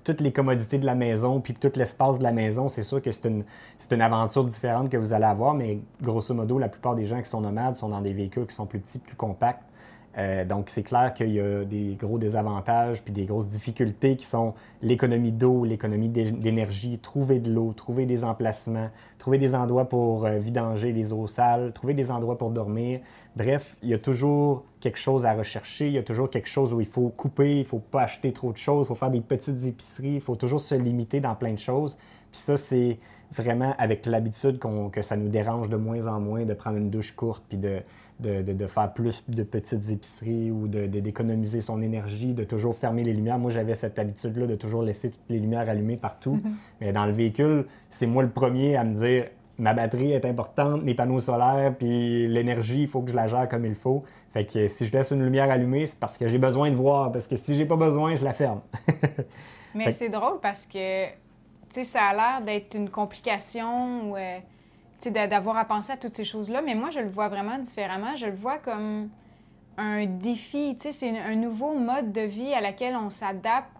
Speaker 1: toutes les commodités de la maison, puis tout l'espace de la maison, c'est sûr que c'est une, une, aventure différente que vous allez avoir, mais grosso modo, la plupart des gens qui sont nomades sont dans des véhicules qui sont plus petits, plus compacts. Euh, donc, c'est clair qu'il y a des gros désavantages puis des grosses difficultés qui sont l'économie d'eau, l'économie d'énergie, trouver de l'eau, trouver des emplacements, trouver des endroits pour euh, vidanger les eaux sales, trouver des endroits pour dormir. Bref, il y a toujours quelque chose à rechercher, il y a toujours quelque chose où il faut couper, il ne faut pas acheter trop de choses, il faut faire des petites épiceries, il faut toujours se limiter dans plein de choses. Puis ça, c'est vraiment avec l'habitude que ça nous dérange de moins en moins de prendre une douche courte puis de de, faire plus de petites épiceries ou d'économiser son énergie, de toujours fermer les lumières. Moi, j'avais cette habitude-là de toujours laisser toutes les lumières allumées partout. Mm-hmm. Mais dans le véhicule, c'est moi le premier à me dire ma batterie est importante, mes panneaux solaires, puis l'énergie, il faut que je la gère comme il faut. Fait que si je laisse une lumière allumée, c'est parce que j'ai besoin de voir, parce que si j'ai pas besoin, je la ferme.
Speaker 2: Mais c'est drôle parce que, tu sais, ça a l'air d'être une complication. Euh, d'avoir à penser à toutes ces choses-là. Mais moi, je le vois vraiment différemment. Je le vois comme un défi. C'est un nouveau mode de vie à laquelle on s'adapte,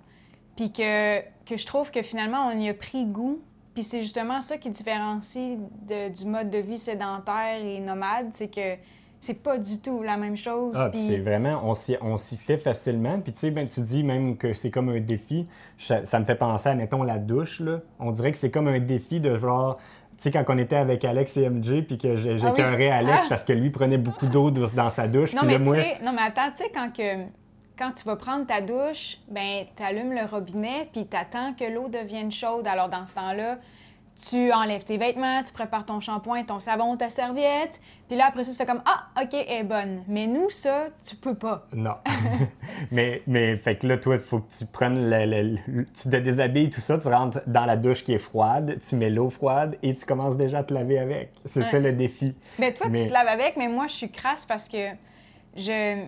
Speaker 2: puis que, que je trouve que finalement, on y a pris goût. Puis c'est justement ça qui différencie du mode de vie sédentaire et nomade, c'est que c'est pas du tout la même chose.
Speaker 1: Ah, puis c'est vraiment, on s'y fait facilement. Puis tu sais, ben, tu dis même que c'est comme un défi. Ça, ça, me fait penser à, mettons, la douche. Là. On dirait que c'est comme un défi de genre, sais, quand on était avec Alex et MJ, puis que j'ai ah Alex ah! parce que lui prenait beaucoup d'eau dans sa douche.
Speaker 2: Non, mais, non, mais attends, tu sais, quand, que, quand tu vas prendre ta douche, ben tu allumes le robinet, puis tu attends que l'eau devienne chaude. Alors, dans ce temps-là, tu enlèves tes vêtements, tu prépares ton shampoing, ton savon, ta serviette, puis là, après ça, tu fais comme Ah, OK, elle est bonne. Mais nous, ça, tu peux pas.
Speaker 1: Non. mais, mais, fait que là, toi, il faut que tu prennes le, Tu te déshabilles, tout ça, tu rentres dans la douche qui est froide, tu mets l'eau froide et tu commences déjà à te laver avec. C'est ça le défi.
Speaker 2: Mais toi, tu te laves avec, mais moi, je suis crasse parce que je,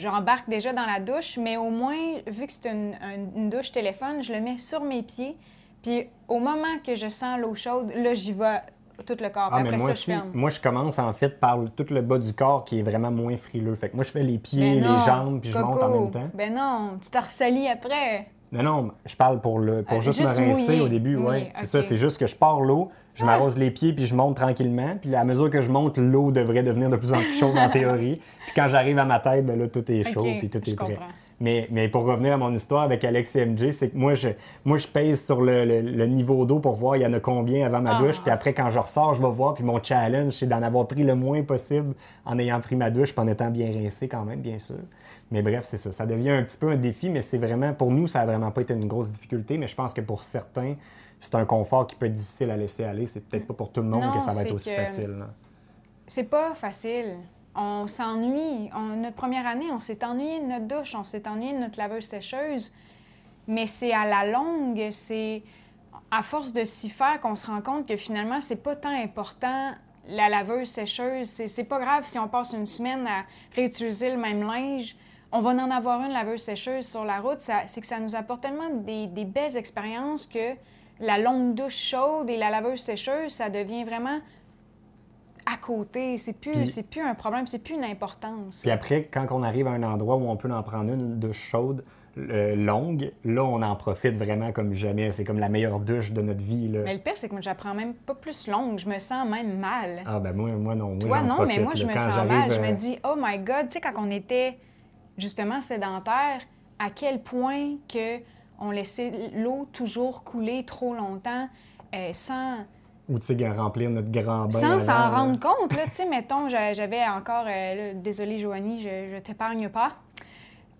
Speaker 2: j'embarque déjà dans la douche, mais au moins, vu que c'est une, une douche téléphone, je le mets sur mes pieds. Puis au moment que je sens l'eau chaude, là, j'y vais tout le corps.
Speaker 1: Ah, Après moi ça, je ferme. Moi, je commence en fait par tout le bas du corps qui est vraiment moins frileux. Fait que moi, je fais les pieds, ben les jambes, puis je monte en même temps.
Speaker 2: Ben non, tu te ressalis après.
Speaker 1: Non, non, je parle pour, le, pour
Speaker 2: Euh,
Speaker 1: juste,
Speaker 2: juste
Speaker 1: me rincer
Speaker 2: mouiller.
Speaker 1: au début, oui.
Speaker 2: Oui,
Speaker 1: C'est ça, c'est juste que je pars l'eau, je m'arrose les pieds, puis je monte tranquillement. Puis à mesure que je monte, l'eau devrait devenir de plus en plus chaude en théorie. Puis quand j'arrive à ma tête, ben là, tout est chaud, puis tout
Speaker 2: je
Speaker 1: est prêt.
Speaker 2: comprends.
Speaker 1: Mais, mais pour revenir à mon histoire avec Alex et MJ, c'est que moi, je, moi, je pèse sur le, le- le niveau d'eau pour voir il y en a combien avant ma
Speaker 2: Ah.
Speaker 1: douche. Puis après, quand je ressors, je vais voir. Puis mon challenge, c'est d'en avoir pris le moins possible en ayant pris ma douche, puis en étant bien rincé quand même, bien sûr. Mais bref, c'est ça. Ça devient un petit peu un défi, mais c'est vraiment, pour nous, ça n'a vraiment pas été une grosse difficulté. Mais je pense que pour certains, c'est un confort qui peut être difficile à laisser aller. C'est peut-être pas pour tout le monde
Speaker 2: Non,
Speaker 1: que ça va être aussi
Speaker 2: que-
Speaker 1: facile. là.
Speaker 2: C'est pas facile. On s'ennuie. Notre première année, on s'est ennuyé de notre douche, on s'est ennuyé de notre laveuse sécheuse. Mais c'est à la longue, c'est à force de s'y faire qu'on se rend compte que finalement, c'est pas tant important la laveuse sécheuse. C'est pas grave si on passe une semaine à réutiliser le même linge. On va en avoir une laveuse sécheuse sur la route. C'est que ça nous apporte tellement des, des belles expériences que la longue douche chaude et la laveuse sécheuse, ça devient vraiment à côté. C'est plus, c'est plus un problème, c'est plus une importance.
Speaker 1: Puis après, quand on arrive à un endroit où on peut en prendre une, douche chaude, euh, longue, là, on en profite vraiment comme jamais. C'est comme la meilleure douche de notre vie. Là.
Speaker 2: Mais le pire, c'est que moi, j'apprends même pas plus longue. Je me sens même mal.
Speaker 1: Ah ben moi, moi non. Moi,
Speaker 2: Toi, non,
Speaker 1: profite,
Speaker 2: mais moi, je me
Speaker 1: Quand
Speaker 2: sens mal. Je
Speaker 1: euh,
Speaker 2: me dis, oh my God, tu sais, quand on était justement sédentaire, à quel point que on laissait l'eau toujours couler trop longtemps euh, sans,
Speaker 1: Ou tu sais, remplir notre grand bain.
Speaker 2: sans s'en rendre compte. Là, tu sais, mettons, j'a- j'avais encore, euh, désolée Joanie, je, je t'épargne pas.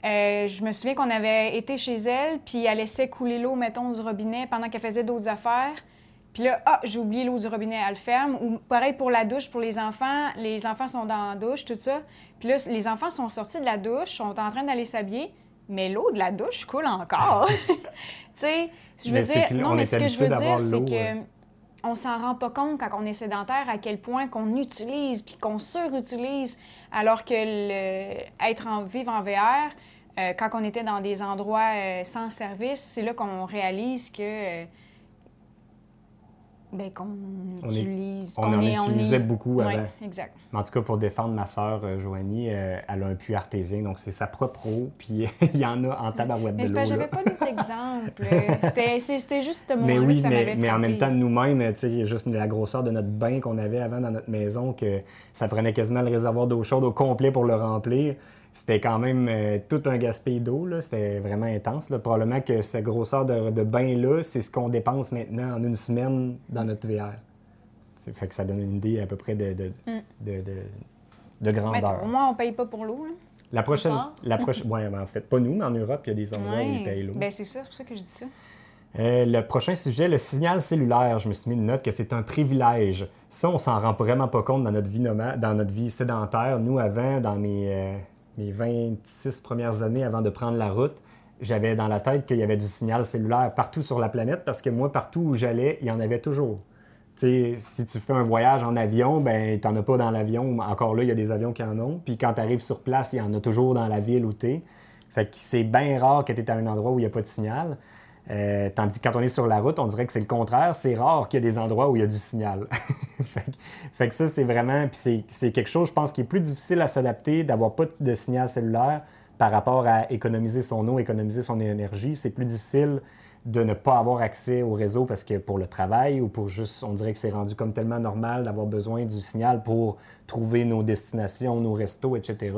Speaker 2: Euh, je me souviens qu'on avait été chez elle, puis elle laissait couler l'eau, mettons, du robinet pendant qu'elle faisait d'autres affaires. Puis là, ah, j'ai oublié l'eau du robinet, elle le ferme. Ou pareil pour la douche, pour les enfants. Les enfants sont dans la douche, tout ça. Puis là, les enfants sont sortis de la douche, sont en train d'aller s'habiller, mais l'eau de la douche coule encore. tu sais, je veux
Speaker 1: Mais
Speaker 2: dire, non,
Speaker 1: on
Speaker 2: mais ce que je veux dire, c'est que
Speaker 1: euh.
Speaker 2: On s'en rend pas compte quand on est sédentaire à quel point qu'on utilise puis qu'on surutilise, alors que être en vivre en VR, euh, quand on était dans des endroits euh, sans service, c'est là qu'on réalise que euh, ben, qu'on
Speaker 1: On est- On en
Speaker 2: est- on
Speaker 1: utilisait
Speaker 2: est-
Speaker 1: beaucoup avant.
Speaker 2: exact.
Speaker 1: Mais en tout cas, pour défendre ma sœur euh, Joanie, euh, elle a un puits artésien, donc c'est sa propre eau, puis il y en a en tabarouette
Speaker 2: Mais
Speaker 1: de l'eau. là.
Speaker 2: j'avais pas. Euh, C'était juste ce
Speaker 1: Mais oui,
Speaker 2: que ça
Speaker 1: mais, mais en même temps, nous-mêmes, tu sais, il y a juste la grosseur de notre bain qu'on avait avant dans notre maison, que ça prenait quasiment le réservoir d'eau chaude au complet pour le remplir. C'était quand même euh, tout un gaspillage d'eau, là. c'était vraiment intense. là. Probablement que cette grosseur de, de bain-là, c'est ce qu'on dépense maintenant en une semaine dans notre VR. Ça fait que ça donne une idée à peu près de, de,
Speaker 2: Mm.
Speaker 1: de, grandeur.
Speaker 2: au moins, on paye pas pour l'eau.
Speaker 1: La prochaine,
Speaker 2: Encore?
Speaker 1: la prochaine, ouais, en fait, pas nous, mais en Europe, il y a des endroits où ils payent l'eau.
Speaker 2: Ben, c'est ça, c'est pour ça que je dis ça.
Speaker 1: Euh, le prochain sujet, le signal cellulaire. Je me suis mis une note que c'est un privilège. Ça, on s'en rend vraiment pas compte dans notre vie nomade, dans notre vie sédentaire. Nous, avant, dans mes, euh, mes 26 premières années avant de prendre la route, j'avais dans la tête qu'il y avait du signal cellulaire partout sur la planète parce que moi, partout où j'allais, il y en avait toujours. Tu sais, si tu fais un voyage en avion, ben t'en as pas dans l'avion. Encore là, il y a des avions qui en ont. Puis quand tu arrives sur place, il y en a toujours dans la ville où tu es. Fait que c'est bien rare que tu à un endroit où il n'y a pas de signal. Euh, tandis que quand on est sur la route, on dirait que c'est le contraire. C'est rare qu'il y ait des endroits où il y a du signal. fait, ça, c'est vraiment. Puis c'est quelque chose, je pense, qui est plus difficile à s'adapter, d'avoir pas de signal cellulaire par rapport à économiser son eau, économiser son énergie. C'est plus difficile de ne pas avoir accès au réseau parce que pour le travail ou pour juste, on dirait que c'est rendu comme tellement normal d'avoir besoin du signal pour trouver nos destinations, nos restos, etc.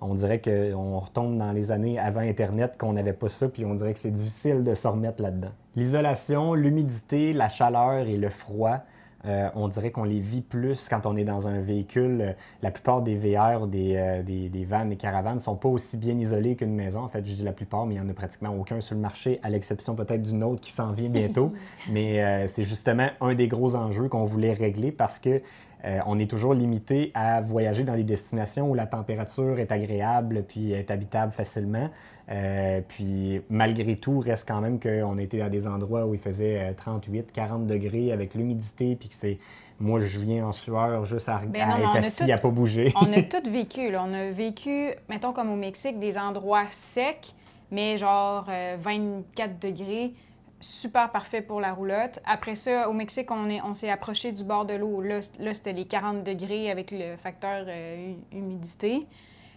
Speaker 1: On dirait qu'on retombe dans les années avant Internet qu'on n'avait pas ça, puis on dirait que c'est difficile de se remettre là-dedans. L'isolation, l'humidité, la chaleur et le froid, euh, on dirait qu'on les vit plus quand on est dans un véhicule. La plupart des VR, des, euh, des, des vannes, des caravanes ne sont pas aussi bien isolés qu'une maison. En fait, je dis la plupart, mais il n'y en a pratiquement aucun sur le marché, à l'exception peut-être d'une autre qui s'en vient bientôt. mais euh, c'est justement un des gros enjeux qu'on voulait régler parce que euh, on est toujours limité à voyager dans des destinations où la température est agréable puis est habitable facilement. Euh, puis malgré tout, reste quand même qu'on était à des endroits où il faisait euh, 38, 40 degrés avec l'humidité, puis que c'est. Moi, je viens en sueur juste à,
Speaker 2: Ben
Speaker 1: à
Speaker 2: non, mais
Speaker 1: être assis,
Speaker 2: tout-
Speaker 1: à pas bouger.
Speaker 2: On a tout vécu. Là. On a vécu, mettons comme au Mexique, des endroits secs, mais genre euh, 24 degrés, super parfait pour la roulotte. Après ça, au Mexique, on est- on s'est approché du bord de l'eau. Là, là, c'était les 40 degrés avec le facteur euh, hu- humidité.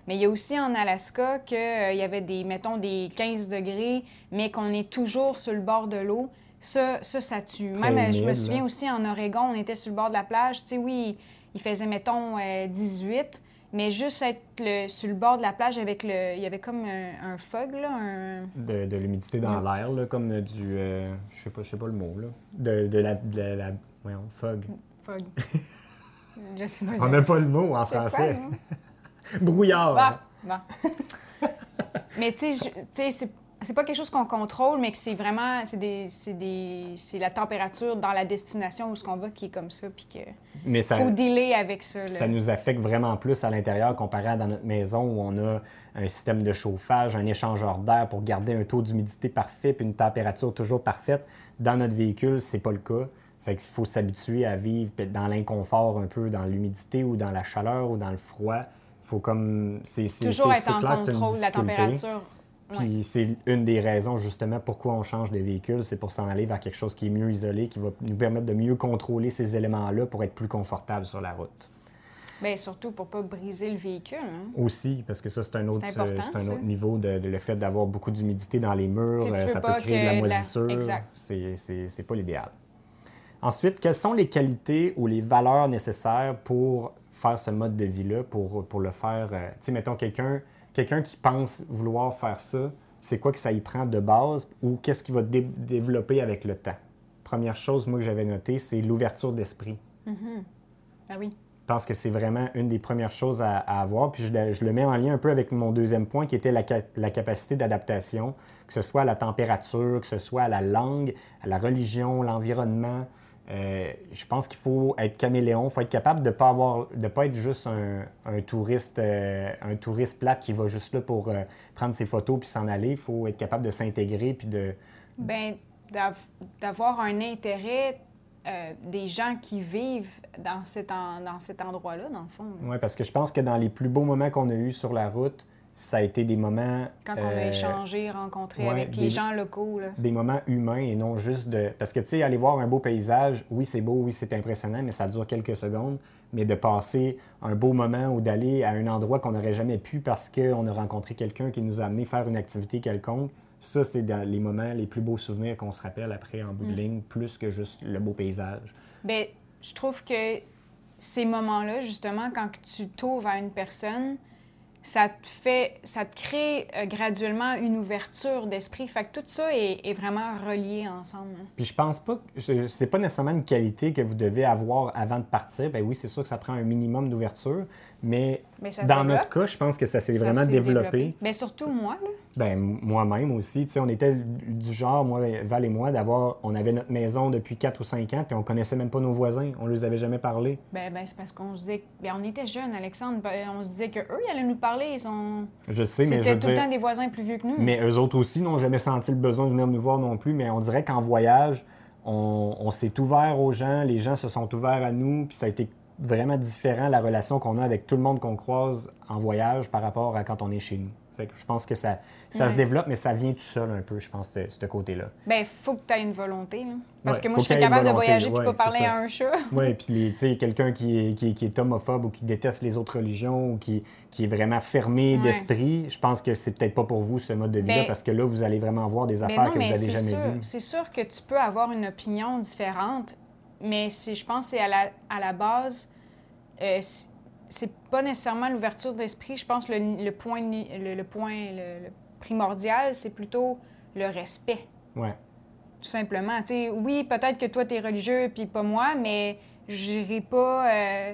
Speaker 2: Mais il y a aussi en Alaska qu'il y avait des, mettons, des 15 degrés, mais qu'on est toujours sur le bord de l'eau. Ça, ça, ça tue. Même, euh, je me souviens
Speaker 1: là.
Speaker 2: aussi en Oregon, on était sur le bord de la plage. Tu sais, oui, il faisait, mettons, euh, 18, mais juste être le- sur le bord de la plage avec le. Il y avait comme un, un fog, là. Un...
Speaker 1: De, de l'humidité dans
Speaker 2: Ouais.
Speaker 1: l'air, là, comme du. euh, je sais pas, je sais pas le mot, là. De, de la. De la voyons, fog.
Speaker 2: Fog. je sais pas.
Speaker 1: On n'a pas le mot en
Speaker 2: quoi,
Speaker 1: français. Brouillard.
Speaker 2: Ah, bon. mais tu sais, c'est c'est pas quelque chose qu'on contrôle, mais que c'est vraiment, c'est des, c'est des, c'est la température dans la destination où ce qu'on va qui est comme ça, puis que
Speaker 1: Mais ça,
Speaker 2: faut dealer avec ça. là.
Speaker 1: ça nous affecte vraiment plus à l'intérieur comparé à dans notre maison où on a un système de chauffage, un échangeur d'air pour garder un taux d'humidité parfait puis une température toujours parfaite. Dans notre véhicule, c'est pas le cas. Fait qu'il faut s'habituer à vivre dans l'inconfort un peu, dans l'humidité ou dans la chaleur ou dans le froid. Il faut comme... C'est, c'est,
Speaker 2: Toujours
Speaker 1: c'est-
Speaker 2: être
Speaker 1: c'est
Speaker 2: en contrôle de la
Speaker 1: difficulté.
Speaker 2: Ouais.
Speaker 1: Puis c'est une des raisons justement pourquoi on change de véhicule, c'est pour s'en aller vers quelque chose qui est mieux isolé, qui va nous permettre de mieux contrôler ces éléments-là pour être plus confortable sur la route.
Speaker 2: Ben, surtout pour pas briser le véhicule. hein.
Speaker 1: Aussi, parce que ça, c'est un autre,
Speaker 2: C'est important,
Speaker 1: euh, un autre niveau de, de le fait d'avoir beaucoup d'humidité dans les murs,
Speaker 2: Tu sais, tu
Speaker 1: euh, ça peut créer de la
Speaker 2: la-
Speaker 1: moisissure.
Speaker 2: Exact.
Speaker 1: C'est, c'est, c'est pas l'idéal. Ensuite, quelles sont les qualités ou les valeurs nécessaires pour faire ce mode de vie-là, pour, pour le faire? euh, tu sais, mettons quelqu'un, quelqu'un qui pense vouloir faire ça, c'est quoi que ça y prend de base ou qu'est-ce qu'il va dé- développer avec le temps? Première chose, moi, que j'avais noté, c'est l'ouverture d'esprit.
Speaker 2: Ah oui.
Speaker 1: Je pense que c'est vraiment une des premières choses à, à avoir. Puis je le, je le mets en lien un peu avec mon deuxième point qui était la, la capacité d'adaptation, que ce soit à la température, que ce soit à la langue, à la religion, l'environnement. Euh, je pense qu'il faut être caméléon, il faut être capable de ne pas, avoir, de pas être juste un, un touriste, euh, un touriste plate qui va juste là pour euh, prendre ses photos puis s'en aller. Il faut être capable de s'intégrer puis de,
Speaker 2: d'av- d'avoir un intérêt euh, des gens qui vivent dans cet, en- dans cet endroit-là, dans le fond.
Speaker 1: Oui, parce que je pense que dans les plus beaux moments qu'on a eus sur la route, ça a été des moments.
Speaker 2: Quand on a
Speaker 1: euh,
Speaker 2: échangé, rencontré
Speaker 1: ouais,
Speaker 2: avec
Speaker 1: des-
Speaker 2: les gens locaux. Là.
Speaker 1: des moments humains et non juste de. Parce que, tu sais, aller voir un beau paysage, oui, c'est beau, oui, c'est impressionnant, mais ça dure quelques secondes. Mais de passer un beau moment ou d'aller à un endroit qu'on n'aurait jamais pu parce qu'on a rencontré quelqu'un qui nous a amené faire une activité quelconque, ça, c'est dans les moments, les plus beaux souvenirs qu'on se rappelle après en bout de ligne, plus que juste le beau paysage.
Speaker 2: Ben, je trouve que ces moments-là, justement, quand tu t'ouvres à une personne, ça te fait, ça crée euh, graduellement une ouverture d'esprit. Fait que tout ça est, est vraiment relié ensemble. hein.
Speaker 1: Puis je pense pas que c'est pas nécessairement une qualité que vous devez avoir avant de partir. Ben oui, c'est sûr que ça prend un minimum d'ouverture, mais dans notre cas, je pense que ça s'est vraiment
Speaker 2: s'est
Speaker 1: développé.
Speaker 2: Ben, surtout moi, là.
Speaker 1: Ben, moi-même aussi. Tu sais, on était du genre, moi, Val et moi, d'avoir. On avait notre maison depuis 4 ou 5 ans, puis on connaissait même pas nos voisins. On les avait jamais parlé.
Speaker 2: Ben, ben c'est parce qu'on se disait... Ben, on était jeunes, Alexandre. Ben, on se disait qu'eux, ils allaient nous parler. Ils sont...
Speaker 1: Je sais, mais
Speaker 2: C'était tout le temps des voisins plus vieux que nous.
Speaker 1: Mais eux autres aussi n'ont jamais senti le besoin de venir nous voir non plus. Mais on dirait qu'en voyage, on, on s'est ouvert aux gens, les gens se sont ouverts à nous, puis ça a été vraiment différent la relation qu'on a avec tout le monde qu'on croise en voyage par rapport à quand on est chez nous. Fait que je pense que ça, ça se développe, mais ça vient tout seul un peu, je pense, de ce côté-là.
Speaker 2: Ben, faut que tu aies une volonté. là. Parce
Speaker 1: Ouais,
Speaker 2: que moi, je serais capable de voyager et
Speaker 1: ouais,
Speaker 2: pas parler à un chat.
Speaker 1: Oui, puis tu sais, quelqu'un qui est, qui, est- qui est homophobe ou qui déteste les autres religions ou qui, qui est vraiment fermé d'esprit, je pense que c'est peut-être pas pour vous ce mode de vie-là
Speaker 2: Ben-
Speaker 1: parce que là, vous allez vraiment voir des
Speaker 2: Mais
Speaker 1: affaires
Speaker 2: non,
Speaker 1: que vous avez jamais
Speaker 2: sûr,
Speaker 1: vues.
Speaker 2: c'est sûr que tu peux avoir une opinion différente, mais je pense que c'est à la, à la base, euh, c'est- pas nécessairement l'ouverture d'esprit. Je pense que le, le point, le, le point le- primordial, c'est plutôt le respect,
Speaker 1: Ouais.
Speaker 2: tout simplement. Tu sais, oui, peut-être que toi, tu es religieux, puis pas moi, mais j'irai pas... euh,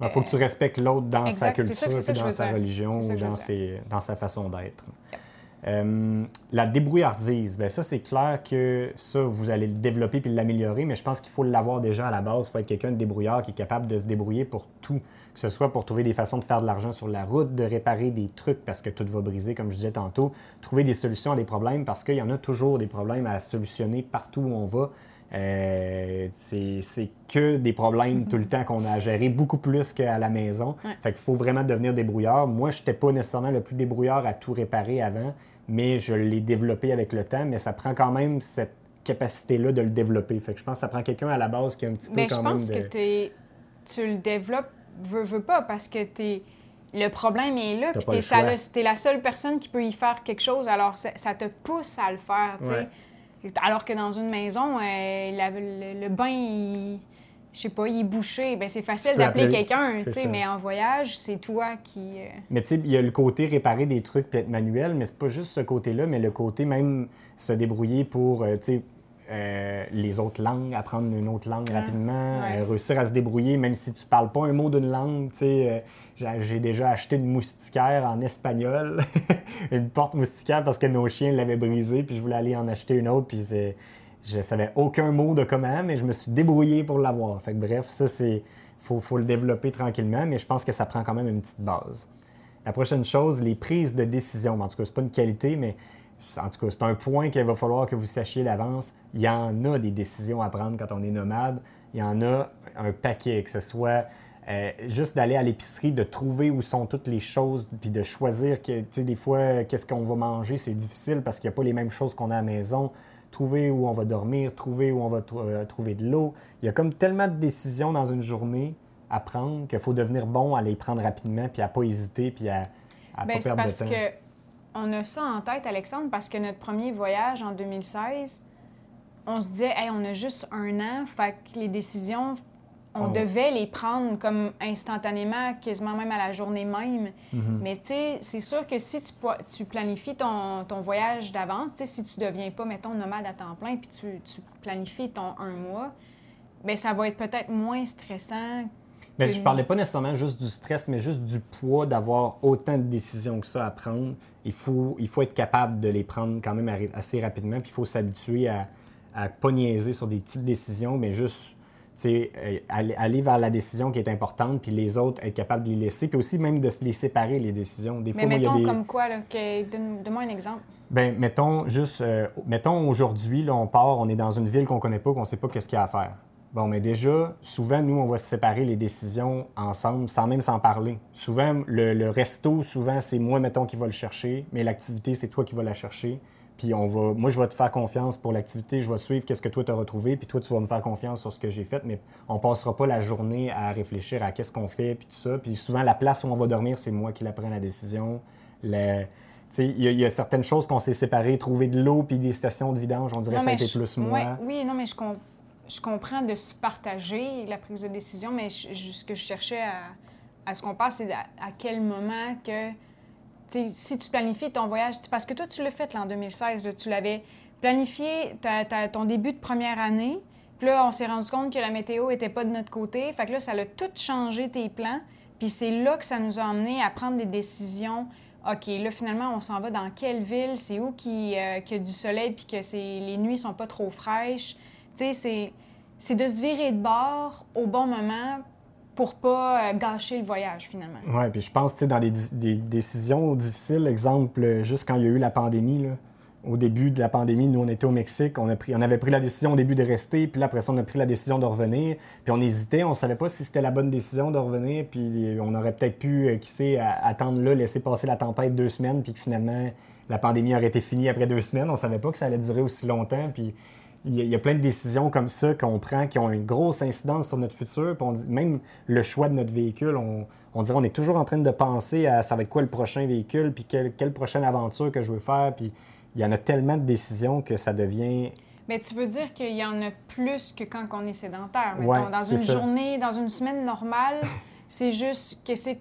Speaker 1: Il faut que tu respectes l'autre dans sa
Speaker 2: Exact,
Speaker 1: culture,
Speaker 2: ça
Speaker 1: dans sa
Speaker 2: dire.
Speaker 1: religion ou dans, ses- dans sa façon d'être.
Speaker 2: Yep.
Speaker 1: Euh, la débrouillardise, ben ça c'est clair que ça vous allez le développer puis l'améliorer, mais je pense qu'il faut l'avoir déjà à la base. Il faut être quelqu'un de débrouillard qui est capable de se débrouiller pour tout, que ce soit pour trouver des façons de faire de l'argent sur la route, de réparer des trucs parce que tout va briser, comme je disais tantôt, trouver des solutions à des problèmes parce qu'il y en a toujours des problèmes à solutionner partout où on va. Euh, c'est c'est que des problèmes tout le temps qu'on a à gérer, beaucoup plus qu'à la maison.
Speaker 2: Ouais.
Speaker 1: Fait qu'il faut vraiment devenir débrouillard. Moi, je n'étais pas nécessairement le plus débrouillard à tout réparer avant, mais je l'ai développé avec le temps, mais ça prend quand même cette capacité-là de le développer. Fait que je pense que ça prend quelqu'un à la base qui a un petit peu
Speaker 2: Mais je
Speaker 1: quand
Speaker 2: pense
Speaker 1: même
Speaker 2: que
Speaker 1: de...
Speaker 2: t'es- tu le développes, veux, veux pas, parce que t'es le problème est là, puis t'es t'es la seule personne qui peut y faire quelque chose, alors ça, ça te pousse à le faire, tu sais. Alors que dans une maison, euh, la- le, le bain, il- je sais pas, il est bouché, ben c'est facile d'appeler
Speaker 1: appeler-
Speaker 2: quelqu'un, tu sais, mais en voyage, c'est toi qui... euh,
Speaker 1: Mais tu sais, il y a le côté réparer des trucs puis être manuel, mais c'est pas juste ce côté-là, mais le côté même se débrouiller pour, euh, tu sais, euh, les autres langues, apprendre une autre langue
Speaker 2: Ah,
Speaker 1: rapidement,
Speaker 2: ouais.
Speaker 1: euh, réussir à se débrouiller, même si tu parles pas un mot d'une langue, tu sais. euh, j'ai- déjà acheté une moustiquaire en espagnol, une porte moustiquaire parce que nos chiens l'avaient brisée, puis je voulais aller en acheter une autre, puis c'est- je savais aucun mot de comment, mais je me suis débrouillé pour l'avoir. Fait que bref, ça c'est, faut, faut le développer tranquillement, mais je pense que ça prend quand même une petite base. La prochaine chose, les prises de décision. En tout cas, c'est pas une qualité, mais en tout cas, c'est un point qu'il va falloir que vous sachiez d'avance. Il y en a des décisions à prendre quand on est nomade. Il y en a un paquet, que ce soit euh, juste d'aller à l'épicerie, de trouver où sont toutes les choses, puis de choisir, que, tu sais, des fois, qu'est-ce qu'on va manger, c'est difficile parce qu'il n'y a pas les mêmes choses qu'on a à la maison. Trouver où on va dormir, trouver où on va euh, trouver de l'eau. Il y a comme tellement de décisions dans une journée à prendre qu'il faut devenir bon à les prendre rapidement, puis à pas hésiter, puis à, à
Speaker 2: Ben,
Speaker 1: pas
Speaker 2: c'est
Speaker 1: perdre
Speaker 2: parce
Speaker 1: de temps.
Speaker 2: que on a ça en tête, Alexandre, parce que notre premier voyage en 2016, on se disait, hey, on a juste un an, fait que les décisions, on
Speaker 1: Oh.
Speaker 2: devait les prendre comme instantanément, quasiment même à la journée même.
Speaker 1: Mhm.
Speaker 2: Mais tu sais, c'est sûr que si tu, tu planifies ton, ton voyage d'avance, tu sais, si tu deviens pas, mettons, nomade à temps plein, puis tu, tu planifies ton un mois, bien, ça va être peut-être moins stressant.
Speaker 1: Mais je parlais pas nécessairement juste du stress, mais juste du poids d'avoir autant de décisions que ça à prendre. Il faut, il faut être capable de les prendre quand même assez rapidement, puis il faut s'habituer à, à pas niaiser sur des petites décisions, mais juste aller, aller vers la décision qui est importante, puis les autres, être capable de les laisser, puis aussi même de les séparer, les décisions. Des
Speaker 2: Mais
Speaker 1: fois, moi, il y a
Speaker 2: mettons
Speaker 1: des...
Speaker 2: comme quoi, donne-moi un exemple.
Speaker 1: Ben, mettons juste, euh, mettons aujourd'hui, là, on part, on est dans une ville qu'on connaît pas, qu'on sait pas qu'est-ce qu'il y a à faire. Bon, mais déjà, souvent, nous, on va se séparer les décisions ensemble, sans même s'en parler. Souvent, le, le resto, souvent, c'est moi, mettons, qui va le chercher, mais l'activité, c'est toi qui vas la chercher. Puis on va, moi, je vais te faire confiance pour l'activité, je vais suivre qu'est-ce que toi, tu as retrouvé, puis toi, tu vas me faire confiance sur ce que j'ai fait, mais on passera pas la journée à réfléchir à qu'est-ce qu'on fait, puis tout ça. Puis souvent, la place où on va dormir, c'est moi qui la prends la décision. Le- Il y, a- il y a certaines choses qu'on s'est séparées, trouver de l'eau puis des stations de vidange, on dirait que ça a été
Speaker 2: je-
Speaker 1: plus moi.
Speaker 2: ouais, oui, non, mais je, com- je comprends de se partager la prise de décision, mais je- ce que je cherchais à, à ce qu'on parle, c'est à, à quel moment que, si tu planifies ton voyage, parce que toi, tu l'as fait là, en 2016, là, tu l'avais planifié ta- ta- ton début de première année, puis là, on s'est rendu compte que la météo était pas de notre côté, fait que là, ça a tout changé tes plans, puis c'est là que ça nous a amené à prendre des décisions. OK, là, finalement, on s'en va dans quelle ville? C'est où qui, euh, qu'il y a du soleil puis que les nuits sont pas trop fraîches? Tu sais, c'est de se virer de bord au bon moment pour pas euh, gâcher le voyage, finalement.
Speaker 1: Ouais, puis je pense, tu sais, dans des, décisions difficiles, exemple, juste quand il y a eu la pandémie, là, au début de la pandémie, nous, on était au Mexique, on, a pris, on avait pris la décision au début de rester, puis après ça, on a pris la décision de revenir, puis on hésitait, on savait pas si c'était la bonne décision de revenir, puis on aurait peut-être pu, euh, qui sait, attendre là, laisser passer la tempête deux semaines, puis que finalement, la pandémie aurait été finie après deux semaines. On savait pas que ça allait durer aussi longtemps, puis il y, a, il y a plein de décisions comme ça qu'on prend qui ont une grosse incidence sur notre futur. Puis on dit- même le choix de notre véhicule, on, on dirait on est toujours en train de penser à ça va être quoi le prochain véhicule, puis quelle, quelle prochaine aventure que je veux faire. Puis il y en a tellement de décisions que ça devient.
Speaker 2: Mais tu veux dire qu'il y en a plus que quand on est sédentaire.
Speaker 1: Ouais,
Speaker 2: dans une
Speaker 1: ça.
Speaker 2: journée, dans une semaine normale, c'est juste que c'est.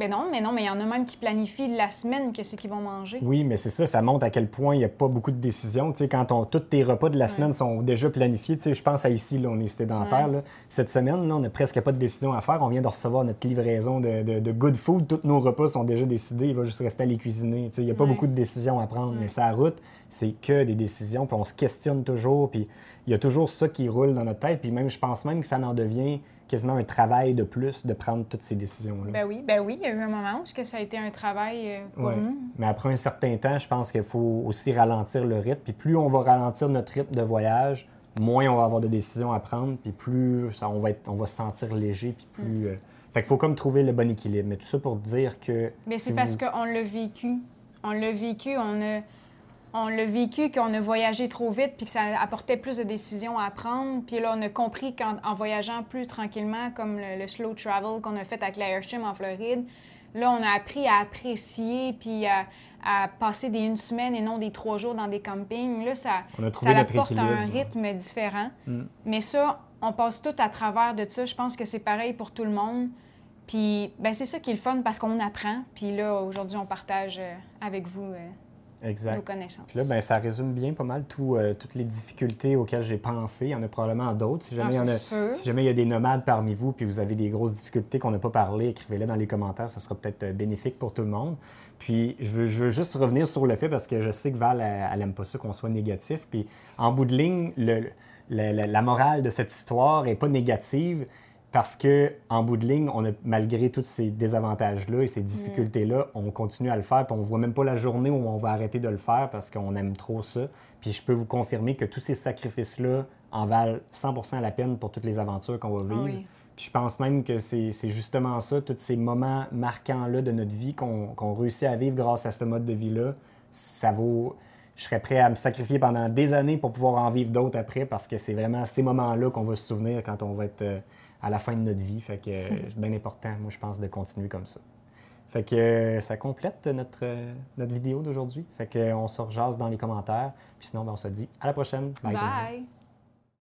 Speaker 2: Mais non, mais non, mais il y en a même qui planifient la semaine que c'est qu'ils vont manger.
Speaker 1: Oui, mais c'est ça, ça montre à quel point il n'y a pas beaucoup de décisions. Tu sais, quand on, tous tes repas de la semaine sont déjà planifiés, tu sais, je pense à ici, là, on est sédentaire.
Speaker 2: Ouais.
Speaker 1: là. Cette semaine, là, on n'a presque pas de décision à faire. On vient de recevoir notre livraison de, de- de good food. Tous nos repas sont déjà décidés. Il va juste rester à les cuisiner. Tu sais, il n'y a pas
Speaker 2: Ouais.
Speaker 1: beaucoup de décisions à prendre. Mais sa route, c'est que des décisions. Puis on se questionne toujours. Puis il y a toujours ça qui roule dans notre tête. Puis même, je pense même que ça en devient quasiment un travail de plus de prendre toutes ces décisions-là.
Speaker 2: Ben oui, ben oui, il y a eu un moment où que ça a été un travail euh, pour
Speaker 1: Ouais.
Speaker 2: nous.
Speaker 1: Mais après un certain temps, je pense qu'il faut aussi ralentir le rythme. Puis plus on va ralentir notre rythme de voyage, moins on va avoir de décisions à prendre, puis plus ça- on, va être, on va se sentir léger, puis plus... euh, Fait qu'il faut comme trouver le bon équilibre. Mais tout ça pour dire que...
Speaker 2: Mais
Speaker 1: si
Speaker 2: c'est parce
Speaker 1: vous-
Speaker 2: qu'on l'a vécu. On l'a vécu, on a, on l'a vécu qu'on a voyagé trop vite puis que ça apportait plus de décisions à prendre. Puis là, on a compris qu'en en voyageant plus tranquillement, comme le, le slow travel qu'on a fait avec l'Airstream en Floride, Là, on a appris à apprécier puis à, à passer des une semaine et non des trois jours dans des campings. Là, ça, ça apporte un rythme différent.
Speaker 1: Mm.
Speaker 2: Mais ça, on passe tout à travers de ça. Je pense que c'est pareil pour tout le monde. Puis, ben, c'est ça qui est le fun parce qu'on apprend. Puis là, aujourd'hui, on partage euh, avec vous nos
Speaker 1: Exact.
Speaker 2: connaissances.
Speaker 1: Puis là, ben, ça résume bien pas mal tout, euh, toutes les difficultés auxquelles j'ai pensé. Il y en a probablement d'autres. Si
Speaker 2: Ah,
Speaker 1: jamais, il y en a,
Speaker 2: sûr.
Speaker 1: si jamais il y a des nomades parmi vous puis vous avez des grosses difficultés qu'on n'a pas parlé, écrivez-les dans les commentaires. Ça sera peut-être euh, bénéfique pour tout le monde. Puis je veux, je veux juste revenir sur le fait parce que je sais que Val, elle, elle aime pas ça qu'on soit négatif. Puis en bout de ligne, le- la- la morale de cette histoire est pas négative parce que en bout de ligne, on a, malgré tous ces désavantages-là et ces difficultés-là, on continue à le faire. Puis on voit même pas la journée où on va arrêter de le faire parce qu'on aime trop ça. Puis je peux vous confirmer que tous ces sacrifices-là en valent 100% la peine pour toutes les aventures qu'on va
Speaker 2: Ah
Speaker 1: vivre.
Speaker 2: oui.
Speaker 1: Puis je pense même que c'est justement ça, tous ces moments marquants-là de notre vie qu'on qu'on réussit à vivre grâce à ce mode de vie-là, ça vaut... Je serais prêt à me sacrifier pendant des années pour pouvoir en vivre d'autres après parce que c'est vraiment ces moments-là qu'on va se souvenir quand on va être euh, à la fin de notre vie. Fait que euh, c'est bien important, moi, je pense, de continuer comme ça. Fait que euh, ça complète notre, euh, notre vidéo d'aujourd'hui. Fait que, on se rejase dans les commentaires. Puis sinon, ben, on se dit à la prochaine.
Speaker 2: Bye.